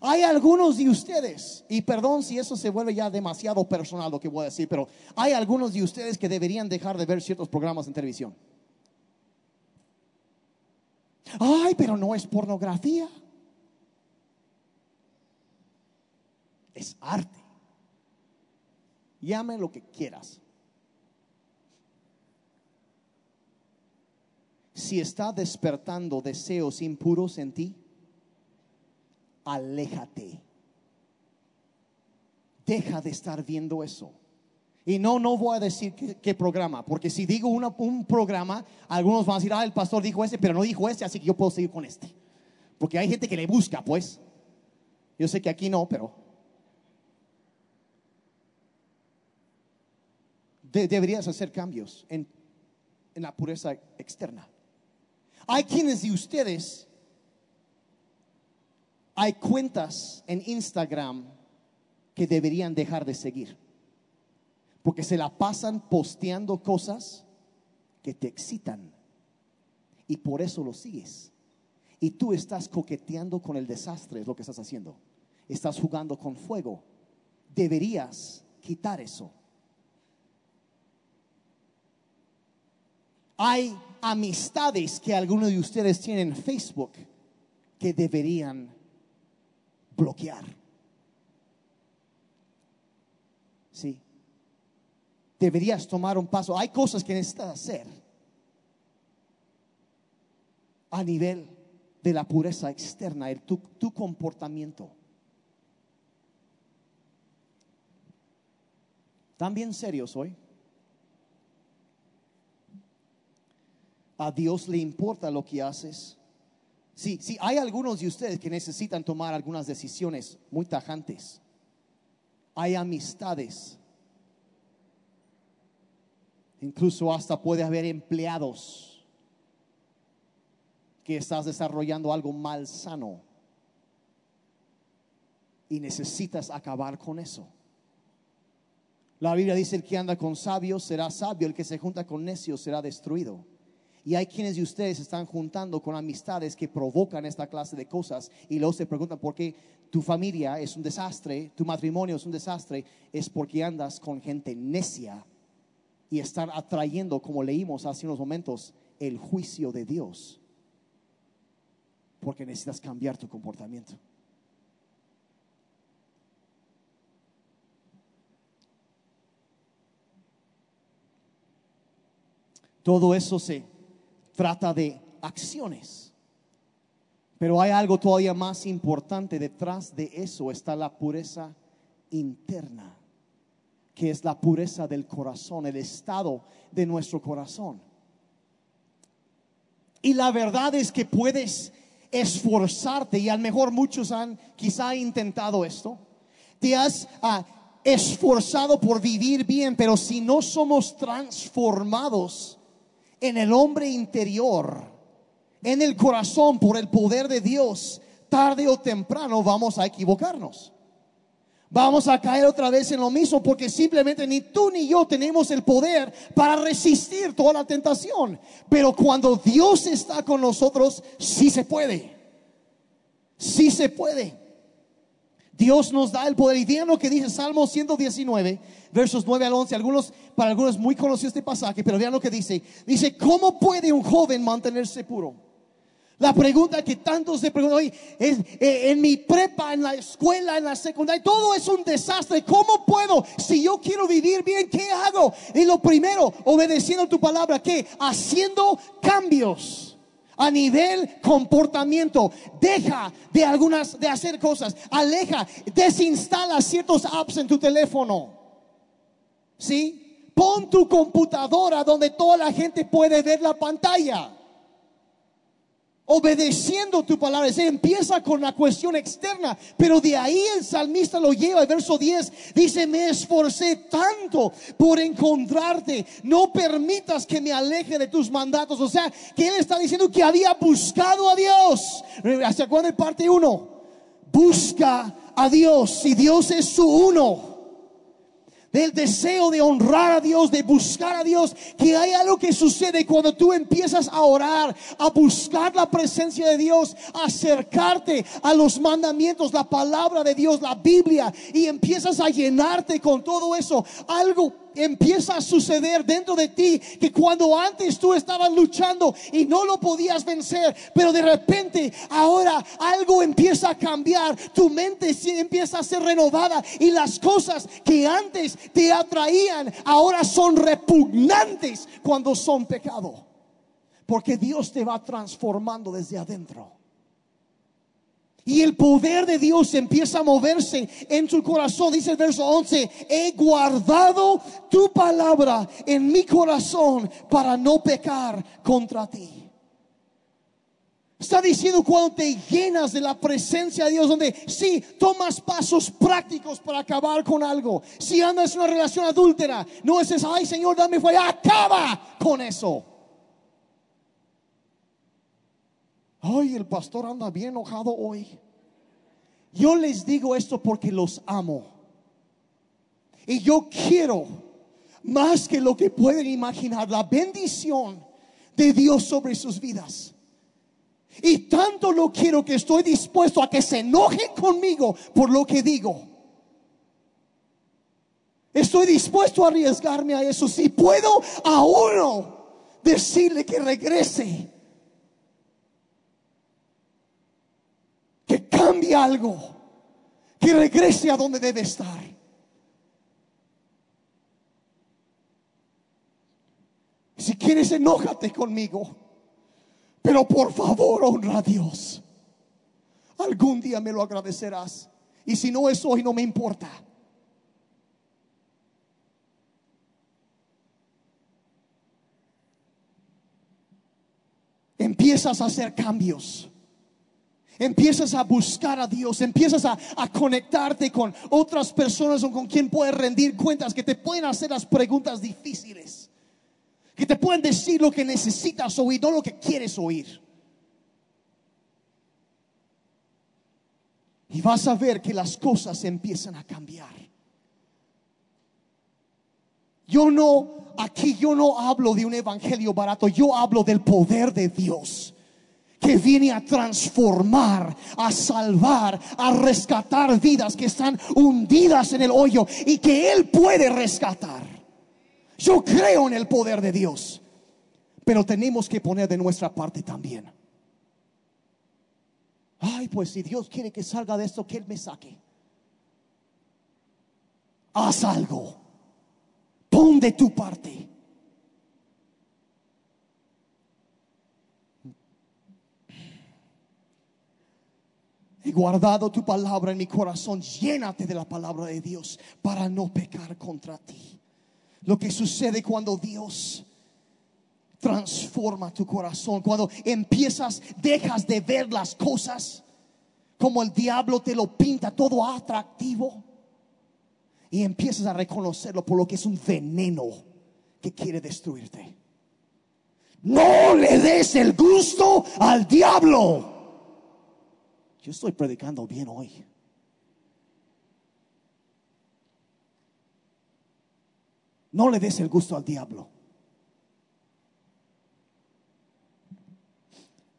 Hay algunos de ustedes, y perdón si eso se vuelve ya demasiado personal lo que voy a decir, pero hay algunos de ustedes que deberían dejar de ver ciertos programas en televisión. Ay, pero no es pornografía. Arte. Llame lo que quieras. Si está despertando deseos impuros en ti, aléjate. Deja de estar viendo eso. Y no, no voy a decir qué, programa, porque si digo un programa, algunos van a decir, ah, el pastor dijo este, pero no dijo este, así que yo puedo seguir con este. Porque hay gente que le busca, pues. Yo sé que aquí no, pero deberías hacer cambios en, en la pureza externa. Hay quienes de ustedes, hay cuentas en Instagram que deberían dejar de seguir. Porque se la pasan posteando cosas que te excitan. Y por eso lo sigues. Y tú estás coqueteando con el desastre, es lo que estás haciendo. Estás jugando con fuego. Deberías quitar eso. Hay amistades que algunos de ustedes tienen en Facebook que deberían bloquear. Sí. Deberías tomar un paso. Hay cosas que necesitas hacer a nivel de la pureza externa, el, tu, comportamiento. ¿Están serios hoy? A Dios le importa lo que haces. Sí, sí, hay algunos de ustedes que necesitan tomar algunas decisiones muy tajantes. Hay amistades. Incluso hasta puede haber empleados que estás desarrollando algo mal sano y necesitas acabar con eso. La Biblia dice, el que anda con sabios será sabio, el que se junta con necios será destruido. Y hay quienes de ustedes están juntando con amistades que provocan esta clase de cosas y luego se preguntan por qué tu familia es un desastre, tu matrimonio es un desastre, es porque andas con gente necia y están atrayendo, como leímos hace unos momentos, el juicio de Dios. Porque necesitas cambiar tu comportamiento. Todo eso se trata de acciones. Pero hay algo todavía más importante. Detrás de eso está la pureza interna, que es la pureza del corazón, el estado de nuestro corazón. Y la verdad es que puedes esforzarte, y a lo mejor muchos han quizá intentado esto. Te has ah, esforzado por vivir bien, pero si no somos transformados en el hombre interior, en el corazón por el poder de Dios, tarde o temprano vamos a equivocarnos. Vamos a caer otra vez en lo mismo porque simplemente ni tú ni yo tenemos el poder para resistir toda la tentación. Pero cuando Dios está con nosotros, sí se puede. Sí se puede. Dios nos da el poder. Y vean lo que dice Salmo 119, versos 9 al 11. Algunos, para algunos muy conocido este pasaje, pero vean lo que dice. Dice, ¿cómo puede un joven mantenerse puro? La pregunta que tantos se preguntan hoy es, eh, en mi prepa, en la escuela, en la secundaria, todo es un desastre. ¿Cómo puedo? Si yo quiero vivir bien, ¿qué hago? Y lo primero, obedeciendo tu palabra, ¿qué? Haciendo cambios a nivel comportamiento. Deja de algunas de hacer cosas. Aleja, desinstala ciertos apps en tu teléfono. ¿Sí? Pon tu computadora donde toda la gente puede ver la pantalla obedeciendo tu palabra. Se empieza con la cuestión externa, pero de ahí el salmista lo lleva. El verso 10 dice, me esforcé tanto por encontrarte, no permitas que me aleje de tus mandatos. O sea, que él está diciendo que había buscado a Dios. ¿Hasta acuerdan de parte 1? Busca a Dios y Dios es su uno del deseo de honrar a Dios, de buscar a Dios, que hay algo que sucede cuando tú empiezas a orar, a buscar la presencia de Dios, a acercarte a los mandamientos, la palabra de Dios, la Biblia, y empiezas a llenarte con todo eso. Algo empieza a suceder dentro de ti que cuando antes tú estabas luchando y no lo podías vencer, pero de repente ahora algo empieza a cambiar, tu mente empieza a ser renovada y las cosas que antes te atraían ahora son repugnantes cuando son pecado. Porque Dios te va transformando desde adentro. Y el poder de Dios empieza a moverse en tu corazón. Dice el verso 11, he guardado tu palabra en mi corazón para no pecar contra ti. Está diciendo cuando te llenas de la presencia de Dios, donde si tomas pasos prácticos para acabar con algo. Si andas en una relación adúltera, no es eso, ay Señor, dame fuera, acaba con eso. Ay, el pastor anda bien enojado hoy. Yo les digo esto porque los amo. Y yo quiero, más que lo que pueden imaginar, la bendición de Dios sobre sus vidas. Y tanto lo quiero que estoy dispuesto a que se enojen conmigo por lo que digo. Estoy dispuesto a arriesgarme a eso. Si puedo a uno decirle que regrese algo, que regrese a donde debe estar. Si quieres, enójate conmigo, pero por favor honra a Dios. Algún día me lo agradecerás. Y si no es hoy, no me importa. Empiezas a hacer cambios. Empiezas a buscar a Dios, empiezas a, conectarte con otras personas con quien puedes rendir cuentas, que te pueden hacer las preguntas difíciles, que te pueden decir lo que necesitas oír, no lo que quieres oír. Y vas a ver que las cosas empiezan a cambiar. Yo no, aquí yo no hablo de un evangelio barato, yo hablo del poder de Dios que viene a transformar, a salvar, a rescatar vidas que están hundidas en el hoyo y que Él puede rescatar. Yo creo en el poder de Dios, pero tenemos que poner de nuestra parte también. Ay, pues si Dios quiere que salga de esto, que Él me saque. Haz algo. Pon de tu parte. He guardado tu palabra en mi corazón. Llénate de la palabra de Dios para no pecar contra ti. Lo que sucede cuando Dios transforma tu corazón, cuando empiezas, dejas de ver las cosas como el diablo te lo pinta todo atractivo y empiezas a reconocerlo por lo que es un veneno que quiere destruirte. No le des el gusto al diablo. Yo estoy predicando bien hoy. No le des el gusto al diablo.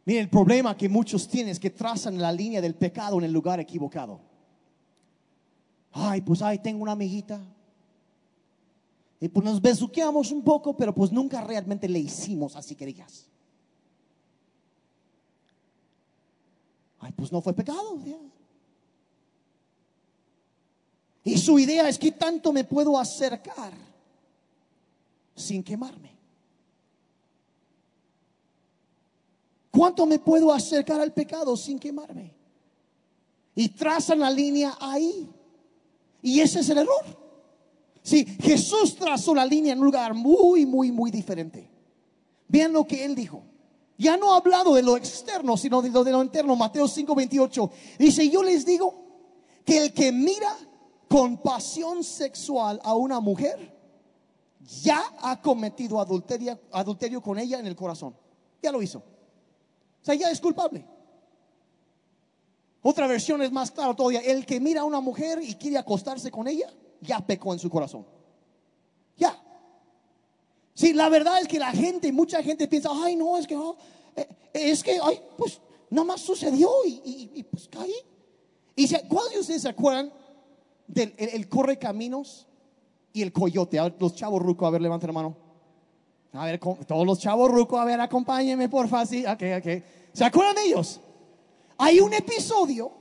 Mire, el problema que muchos tienen es que trazan la línea del pecado en el lugar equivocado. Ay, pues ay, tengo una amiguita. Y pues nos besuqueamos un poco, pero pues nunca realmente le hicimos así que Pues no fue pecado. Y su idea es que tanto me puedo acercar sin quemarme. ¿Cuánto me puedo acercar al pecado sin quemarme? Y trazan la línea ahí. Y ese es el error. Sí, Jesús trazó la línea en un lugar muy, muy, muy diferente. Vean lo que él dijo. Ya no ha hablado de lo externo, sino de lo, de lo interno. Mateo 5:28 dice, yo les digo que el que mira con pasión sexual a una mujer, ya ha cometido adulterio, adulterio con ella en el corazón. Ya lo hizo. O sea, ya es culpable. Otra versión es más clara todavía. El que mira a una mujer y quiere acostarse con ella, ya pecó en su corazón. Sí, la verdad es que la gente, mucha gente piensa, ay, no, es que, oh, eh, es que, ay, pues, nada más sucedió y, pues caí. Y ¿cuáles de ustedes se acuerdan del el, corre caminos y el coyote? los chavos rucos, a ver, levanten la mano. A ver, todos los chavos rucos, a ver, acompáñenme, por fácil. Ok, ok. ¿Se acuerdan de ellos? Hay un episodio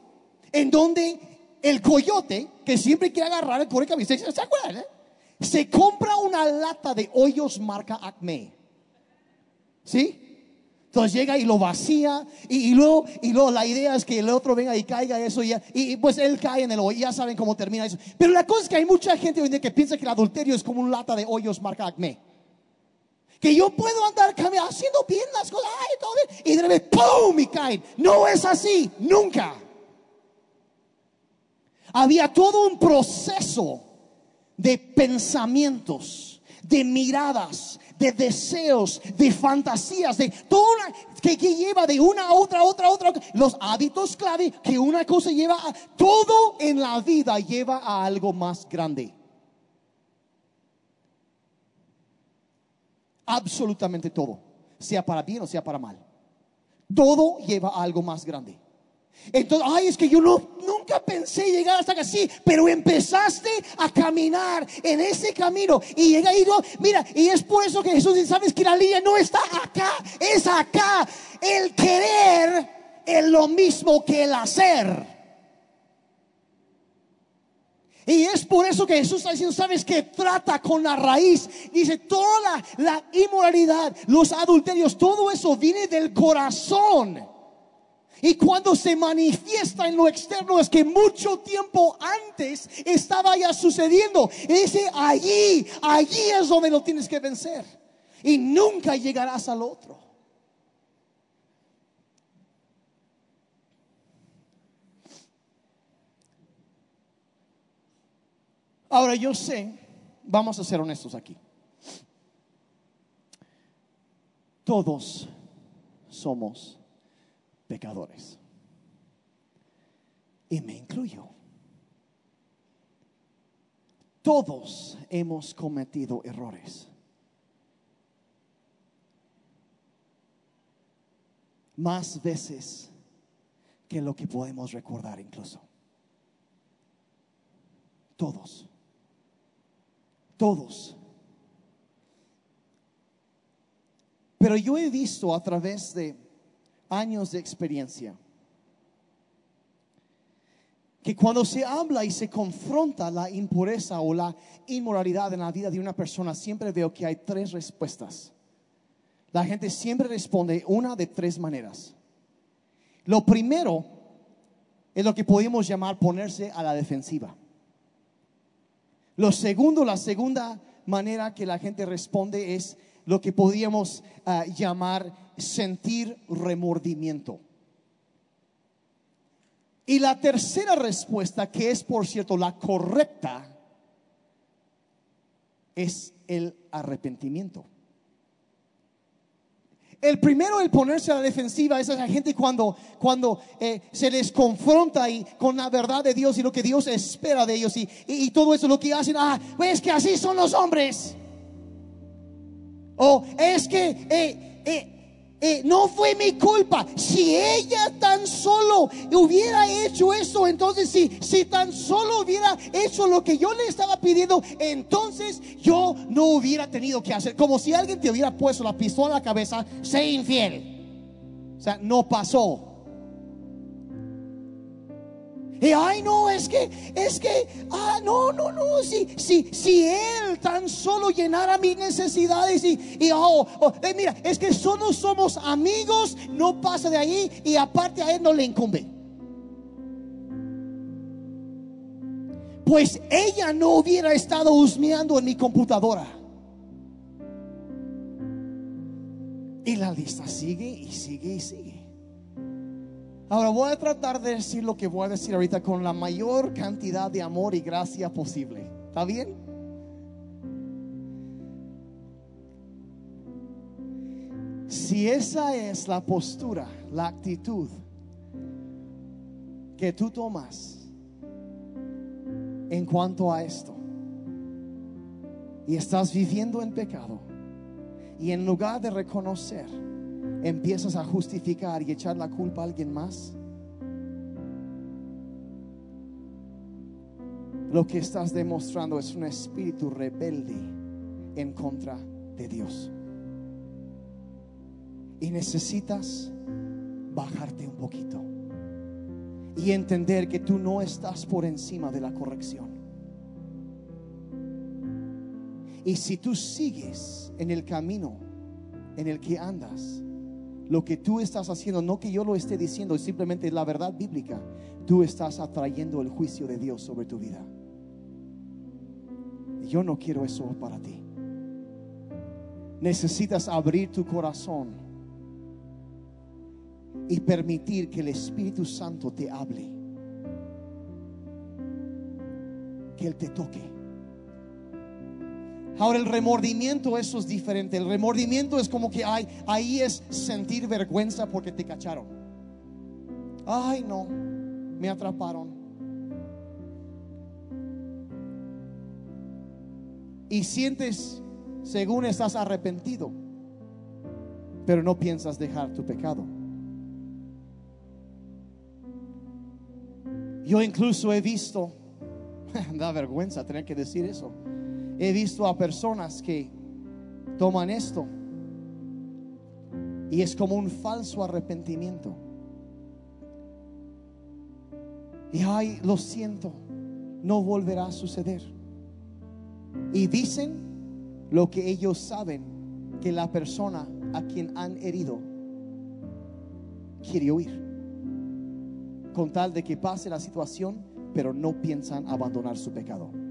en donde el coyote, que siempre quiere agarrar el corre caminos, ¿se acuerdan? Eh? Se compra una lata de hoyos marca Acme. ¿Sí? Entonces llega y lo vacía y, luego, y luego la idea es que el otro venga y caiga eso y, y pues él cae en el hoyo. Ya saben cómo termina eso. Pero la cosa es que hay mucha gente hoy en día que piensa que el adulterio es como un lata de hoyos marca Acme. Que yo puedo andar haciendo bien las cosas y de repente ¡pum! y caen. No es así, nunca. Había todo un proceso de pensamientos, de miradas, de deseos, de fantasías, de todo que, que, lleva de una a otra, otra, otra, los hábitos clave, que una cosa lleva a, todo en la vida lleva a algo más grande. Absolutamente todo, sea para bien o sea para mal. Todo lleva a algo más grande. Entonces, ay, es que yo no, nunca pensé llegar hasta acá, sí, pero empezaste a caminar en ese camino y llega y mira, y es por eso que Jesús dice, sabes que la línea no está acá, es acá. El querer es lo mismo que el hacer. Y es por eso que Jesús está diciendo, sabes que trata con la raíz. Dice, toda la inmoralidad, los adulterios, todo eso viene del corazón. Y cuando se manifiesta en lo externo es que mucho tiempo antes estaba ya sucediendo. Dice, allí, allí es donde lo tienes que vencer. Y nunca llegarás al otro. Ahora yo sé, vamos a ser honestos aquí. Todos somos pecadores. Y me incluyo. Todos hemos cometido errores. Más veces que lo que podemos recordar incluso. Todos. Todos. Pero yo he visto a través de años de experiencia. Que cuando se habla y se confronta la impureza o la inmoralidad en la vida de una persona, siempre veo que hay tres respuestas. La gente siempre responde una de tres maneras. Lo primero es lo que podemos llamar ponerse a la defensiva. Lo segundo, la segunda manera que la gente responde es lo que podríamos ah, llamar sentir remordimiento. Y la tercera respuesta, que es por cierto la correcta, es el arrepentimiento. El primero, el ponerse a la defensiva, es esa gente cuando, cuando eh, se les confronta y, con la verdad de Dios y lo que Dios espera de ellos y, y, todo eso, lo que hacen, ah, es que así son los hombres. O es que eh, eh, eh, no fue mi culpa. Si ella tan solo hubiera hecho eso, entonces si, si tan solo hubiera hecho lo que yo le estaba pidiendo, entonces yo no hubiera tenido que hacer. Como si alguien te hubiera puesto la pistola en la cabeza, sé infiel. O sea, no pasó. Y ay, no, es que, es que, ah, no, no, no, si, si, si Él tan solo llenara mis necesidades y, y oh, oh eh, mira, es que solo somos amigos, no pasa de ahí y aparte a Él no le incumbe. Pues ella no hubiera estado husmeando en mi computadora. Y la lista sigue y sigue y sigue. Ahora voy a tratar de decir lo que voy a decir ahorita con la mayor cantidad de amor y gracia posible. ¿Está bien? Si esa es la postura, la actitud que tú tomas en cuanto a esto, y estás viviendo en pecado, y en lugar de reconocer, empiezas a justificar y echar la culpa a alguien más, lo que estás demostrando es un espíritu rebelde en contra de Dios. Y necesitas bajarte un poquito y entender que tú no estás por encima de la corrección. Y si tú sigues en el camino en el que andas, lo que tú estás haciendo, no que yo lo esté diciendo, es simplemente la verdad bíblica. Tú estás atrayendo el juicio de Dios sobre tu vida. Yo no quiero eso para ti. Necesitas abrir tu corazón y permitir que el Espíritu Santo te hable. Que Él te toque Ahora el remordimiento, eso es diferente. El remordimiento es como que hay, ahí es sentir vergüenza porque te cacharon. Ay, no, me atraparon. Y sientes, según estás arrepentido, pero no piensas dejar tu pecado. Yo incluso he visto, da vergüenza tener que decir eso He visto a personas que toman esto y es como un falso arrepentimiento. Y ay, lo siento, no volverá a suceder. Y dicen lo que ellos saben que la persona a quien han herido quiere huir. Con tal de que pase la situación, pero no piensan abandonar su pecado.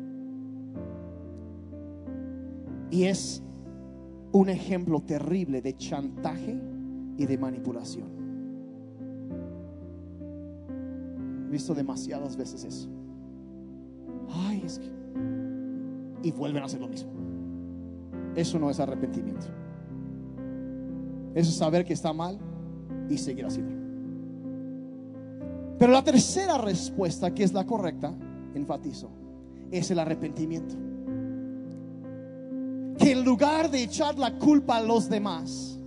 Y es un ejemplo terrible de chantaje y de manipulación. He visto demasiadas veces eso. Ay, es que... Y vuelven a hacer lo mismo. Eso no es arrepentimiento. Eso es saber que está mal y seguir haciendo. Pero la tercera respuesta, que es la correcta, enfatizo, es el arrepentimiento lugar de echar la culpa a los demás,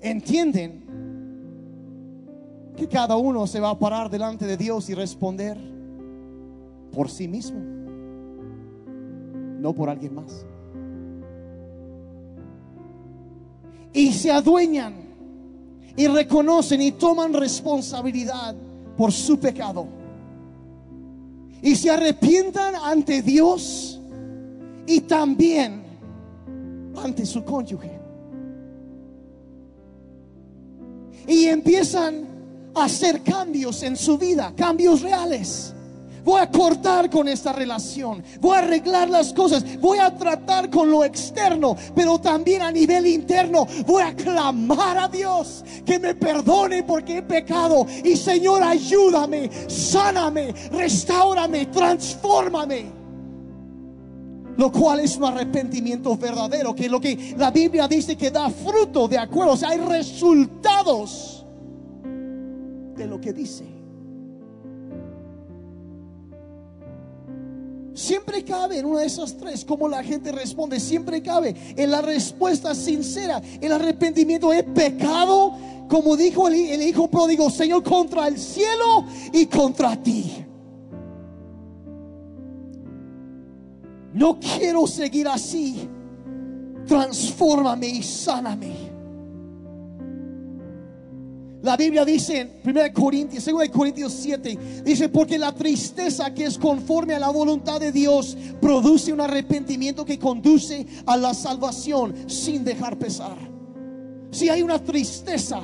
entienden que cada uno se va a parar delante de Dios y responder por sí mismo, no por alguien más. Y se adueñan y reconocen y toman responsabilidad por su pecado. Y se arrepientan ante Dios y también ante su cónyuge. Y empiezan hacer cambios en su vida, cambios reales. Voy a cortar con esta relación. Voy a arreglar las cosas. Voy a tratar con lo externo, pero también a nivel interno. Voy a clamar a Dios que me perdone porque he pecado. Y Señor, ayúdame, sáname, restaurame, transfórmame. Lo cual es un arrepentimiento verdadero, que lo que la Biblia dice que da fruto de acuerdo. O sea, hay resultados de lo que dice. Siempre cabe en una de esas tres, como la gente responde, siempre cabe en la respuesta sincera, el arrepentimiento es pecado, como dijo el, el hijo pródigo, Señor, contra el cielo y contra ti. No quiero seguir así. Transfórmame y sáname. La Biblia dice en 1 Corintios, 2 Corintios 7, dice, porque la tristeza que es conforme a la voluntad de Dios produce un arrepentimiento que conduce a la salvación sin dejar pesar. Si hay una tristeza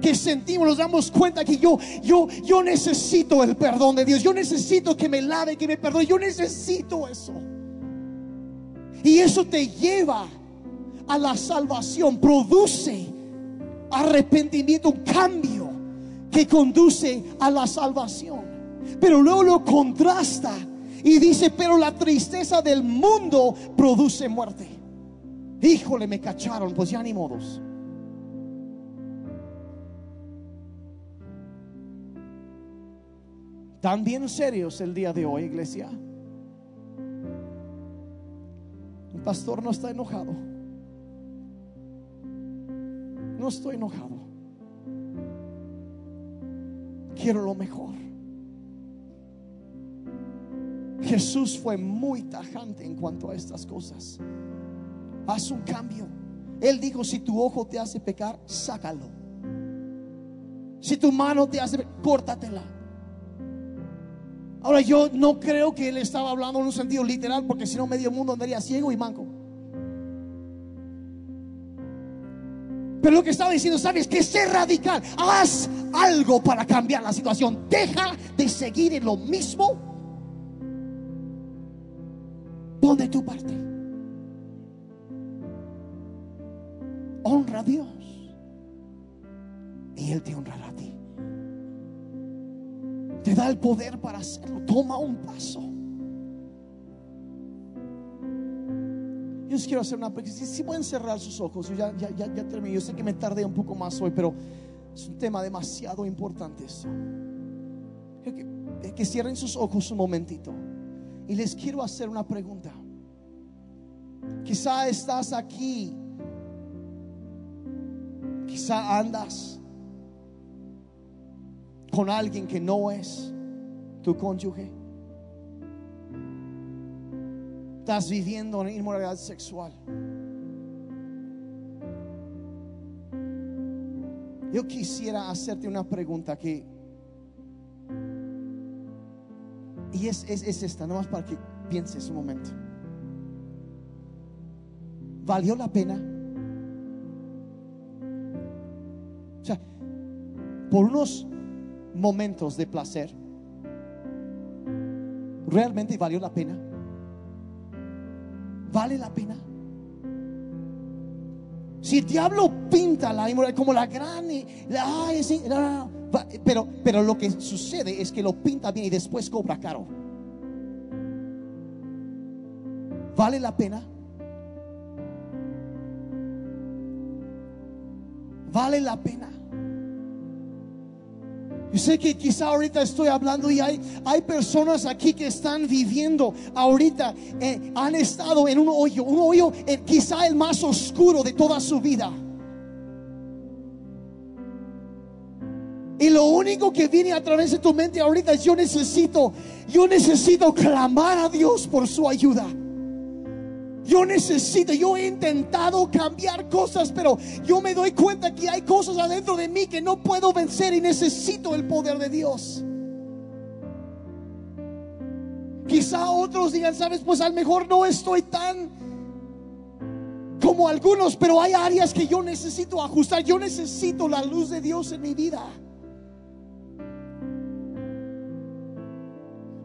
que sentimos, nos damos cuenta que yo, yo, yo necesito el perdón de Dios, yo necesito que me lave, que me perdone, yo necesito eso. Y eso te lleva a la salvación, produce arrepentimiento, un cambio que conduce a la salvación. Pero luego lo contrasta y dice, pero la tristeza del mundo produce muerte. Híjole, me cacharon, pues ya ni modos. Tan bien serios el día de hoy, iglesia. Pastor no está enojado no estoy enojado. Quiero lo mejor. Jesús fue muy tajante en cuanto a estas cosas. Haz un cambio. Él dijo, si tu ojo te hace pecar, sácalo. Si tu mano te hace, córtatela. Ahora yo no creo que él estaba hablando en un sentido literal, porque si no medio mundo andaría ciego y manco. Pero lo que estaba diciendo, ¿sabes? Que sé radical. Haz algo para cambiar la situación. Deja de seguir en lo mismo. Pon de tu parte. Honra a Dios. Y Él te honrará a ti. Te da el poder para hacerlo. Toma un paso. Yo quiero hacer una si, si, pueden cerrar sus ojos, yo ya, ya, ya, terminé. Yo sé que me tardé un poco más hoy, pero es un tema demasiado importante eso. Que, que cierren sus ojos un momentito. Y les quiero hacer una pregunta. Quizá estás aquí. Quizá andas con alguien que no es tu cónyuge. Estás viviendo en inmoralidad sexual. Yo quisiera hacerte una pregunta que... Y es, es, es esta, nomás para que pienses un momento. ¿Valió la pena? O sea, por unos momentos de placer, ¿realmente valió la pena? ¿Vale la pena? Si el diablo pinta la inmoralidad como la gran, pero, pero lo que sucede es que lo pinta bien y después cobra caro. ¿Vale la pena? ¿Vale la pena? Yo sé que quizá ahorita estoy hablando y hay, hay personas aquí que están viviendo ahorita, eh, han estado en un hoyo, un hoyo eh, quizá el más oscuro de toda su vida. Y lo único que viene a través de tu mente ahorita es yo necesito, yo necesito clamar a Dios por su ayuda. Yo necesito, yo he intentado cambiar cosas, pero yo me doy cuenta que hay cosas adentro de mí que no puedo vencer y necesito el poder de Dios. Quizá otros digan, sabes, pues a lo mejor no estoy tan como algunos, pero hay áreas que yo necesito ajustar, yo necesito la luz de Dios en mi vida.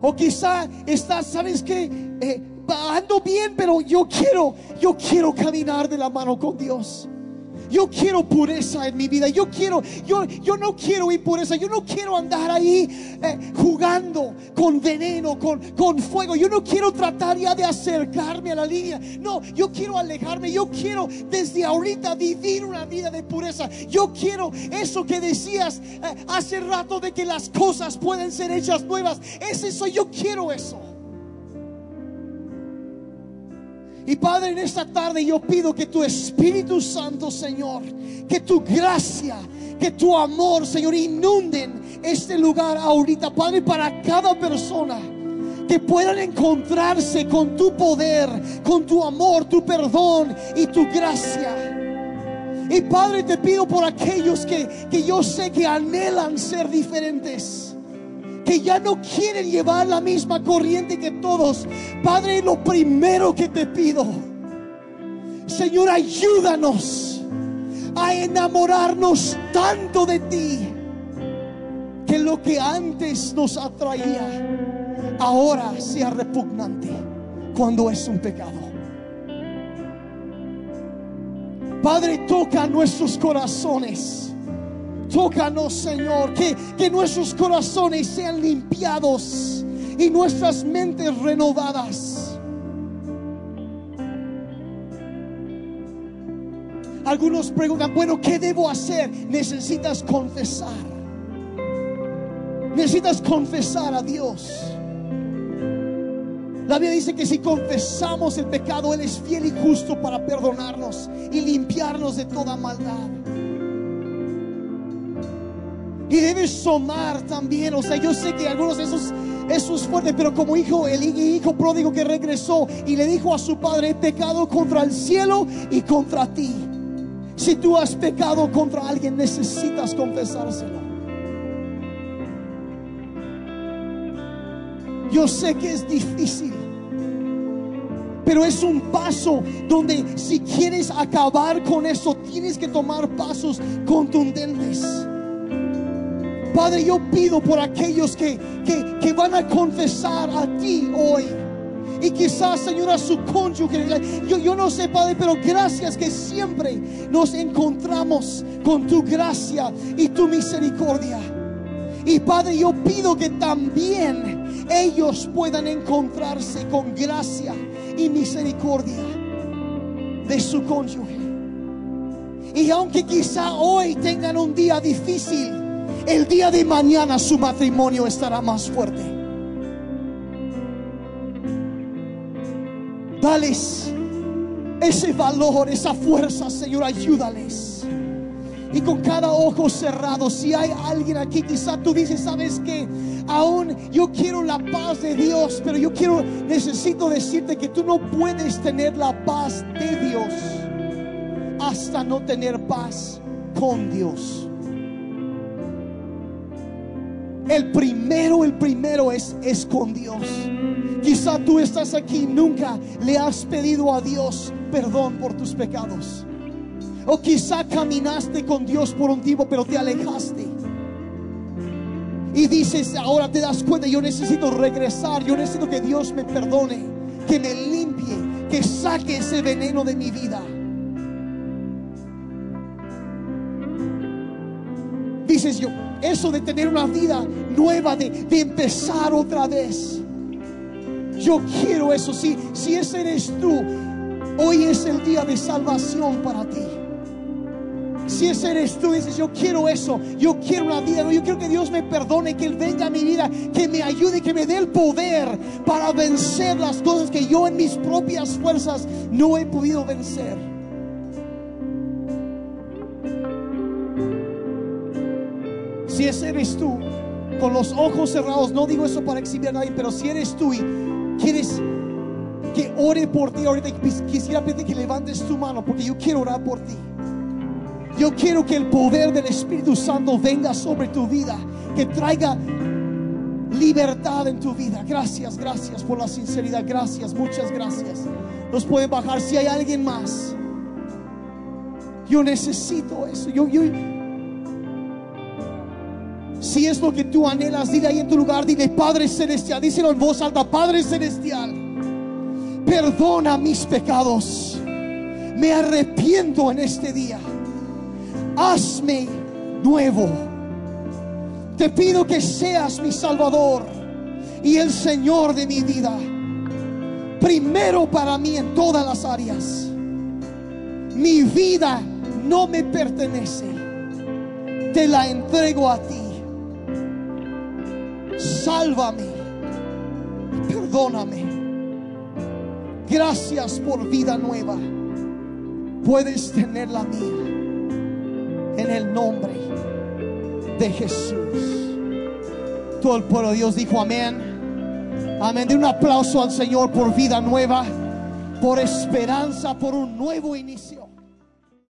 O quizá estás, ¿sabes qué? Eh, ando bien, pero yo quiero, yo quiero caminar de la mano con Dios. Yo quiero pureza en mi vida. Yo quiero, yo, yo no quiero impureza. Yo no quiero andar ahí eh, jugando con veneno, con, con fuego. Yo no quiero tratar ya de acercarme a la línea. No, yo quiero alejarme. Yo quiero desde ahorita vivir una vida de pureza. Yo quiero eso que decías eh, hace rato de que las cosas pueden ser hechas nuevas. Es eso, yo quiero eso. Y Padre, en esta tarde yo pido que tu Espíritu Santo, Señor, que tu gracia, que tu amor, Señor, inunden este lugar ahorita, Padre, para cada persona. Que puedan encontrarse con tu poder, con tu amor, tu perdón y tu gracia. Y Padre, te pido por aquellos que, que yo sé que anhelan ser diferentes que ya no quieren llevar la misma corriente que todos. Padre, lo primero que te pido, Señor, ayúdanos a enamorarnos tanto de ti que lo que antes nos atraía ahora sea repugnante cuando es un pecado. Padre, toca nuestros corazones Tócanos, Señor, que, que nuestros corazones sean limpiados y nuestras mentes renovadas. Algunos preguntan, bueno, ¿qué debo hacer? Necesitas confesar. Necesitas confesar a Dios. La Biblia dice que si confesamos el pecado, Él es fiel y justo para perdonarnos y limpiarnos de toda maldad. Y debes somar también. O sea, yo sé que algunos de esos eso es pero como hijo, el hijo pródigo que regresó y le dijo a su padre, he pecado contra el cielo y contra ti. Si tú has pecado contra alguien, necesitas confesárselo. Yo sé que es difícil, pero es un paso donde si quieres acabar con eso, tienes que tomar pasos contundentes. Padre, yo pido por aquellos que, que, van a confesar a ti hoy. Y quizás, Señor, a su cónyuge. Yo, yo no sé, Padre, pero gracias que siempre nos encontramos con tu gracia y tu misericordia. Y Padre, yo pido que también ellos puedan encontrarse con gracia y misericordia de su cónyuge. Y aunque quizá hoy tengan un día difícil, el día de mañana su matrimonio estará más fuerte. Dales ese valor, esa fuerza, Señor, ayúdales. Y con cada ojo cerrado, si hay alguien aquí, quizá tú dices, sabes que aún yo quiero la paz de Dios, pero yo quiero, necesito decirte que tú no puedes tener la paz de Dios hasta no tener paz con Dios. El primero, el primero es, es con Dios. Quizá tú estás aquí nunca le has pedido a Dios perdón por tus pecados. O quizá caminaste con Dios por un tiempo, pero te alejaste. Y dices, ahora te das cuenta, yo necesito regresar, yo necesito que Dios me perdone, que me limpie, que saque ese veneno de mi vida. Dices yo, eso de tener una vida nueva, de, empezar otra vez. Yo quiero eso. Si, si ese eres tú, hoy es el día de salvación para ti. Si ese eres tú, dices, yo quiero eso, yo quiero una vida, yo quiero que Dios me perdone, que Él venga a mi vida, que me ayude, que me dé el poder para vencer las cosas que yo en mis propias fuerzas no he podido vencer. Si ese eres tú, con los ojos cerrados, no digo eso para exhibir a nadie, pero si eres tú y quieres que ore por ti, ahorita quisiera pedir que levantes tu mano, porque yo quiero orar por ti. Yo quiero que el poder del Espíritu Santo venga sobre tu vida, que traiga libertad en tu vida. Gracias, gracias por la sinceridad. Gracias, muchas gracias. Nos pueden bajar si hay alguien más. Yo necesito eso. Yo, yo, Si es lo que tú anhelas, dile ahí en tu lugar, dile Padre Celestial, díselo en voz alta, Padre Celestial, perdona mis pecados. Me arrepiento en este día. Hazme nuevo. Te pido que seas mi Salvador y el Señor de mi vida. Primero para mí en todas las áreas. Mi vida no me pertenece. Te la entrego a ti. Sálvame. Perdóname. Gracias por vida nueva. Puedes tener la mía. En el nombre de Jesús. Todo el pueblo de Dios dijo amén. Amén. De un aplauso al Señor por vida nueva, por esperanza, por un nuevo inicio.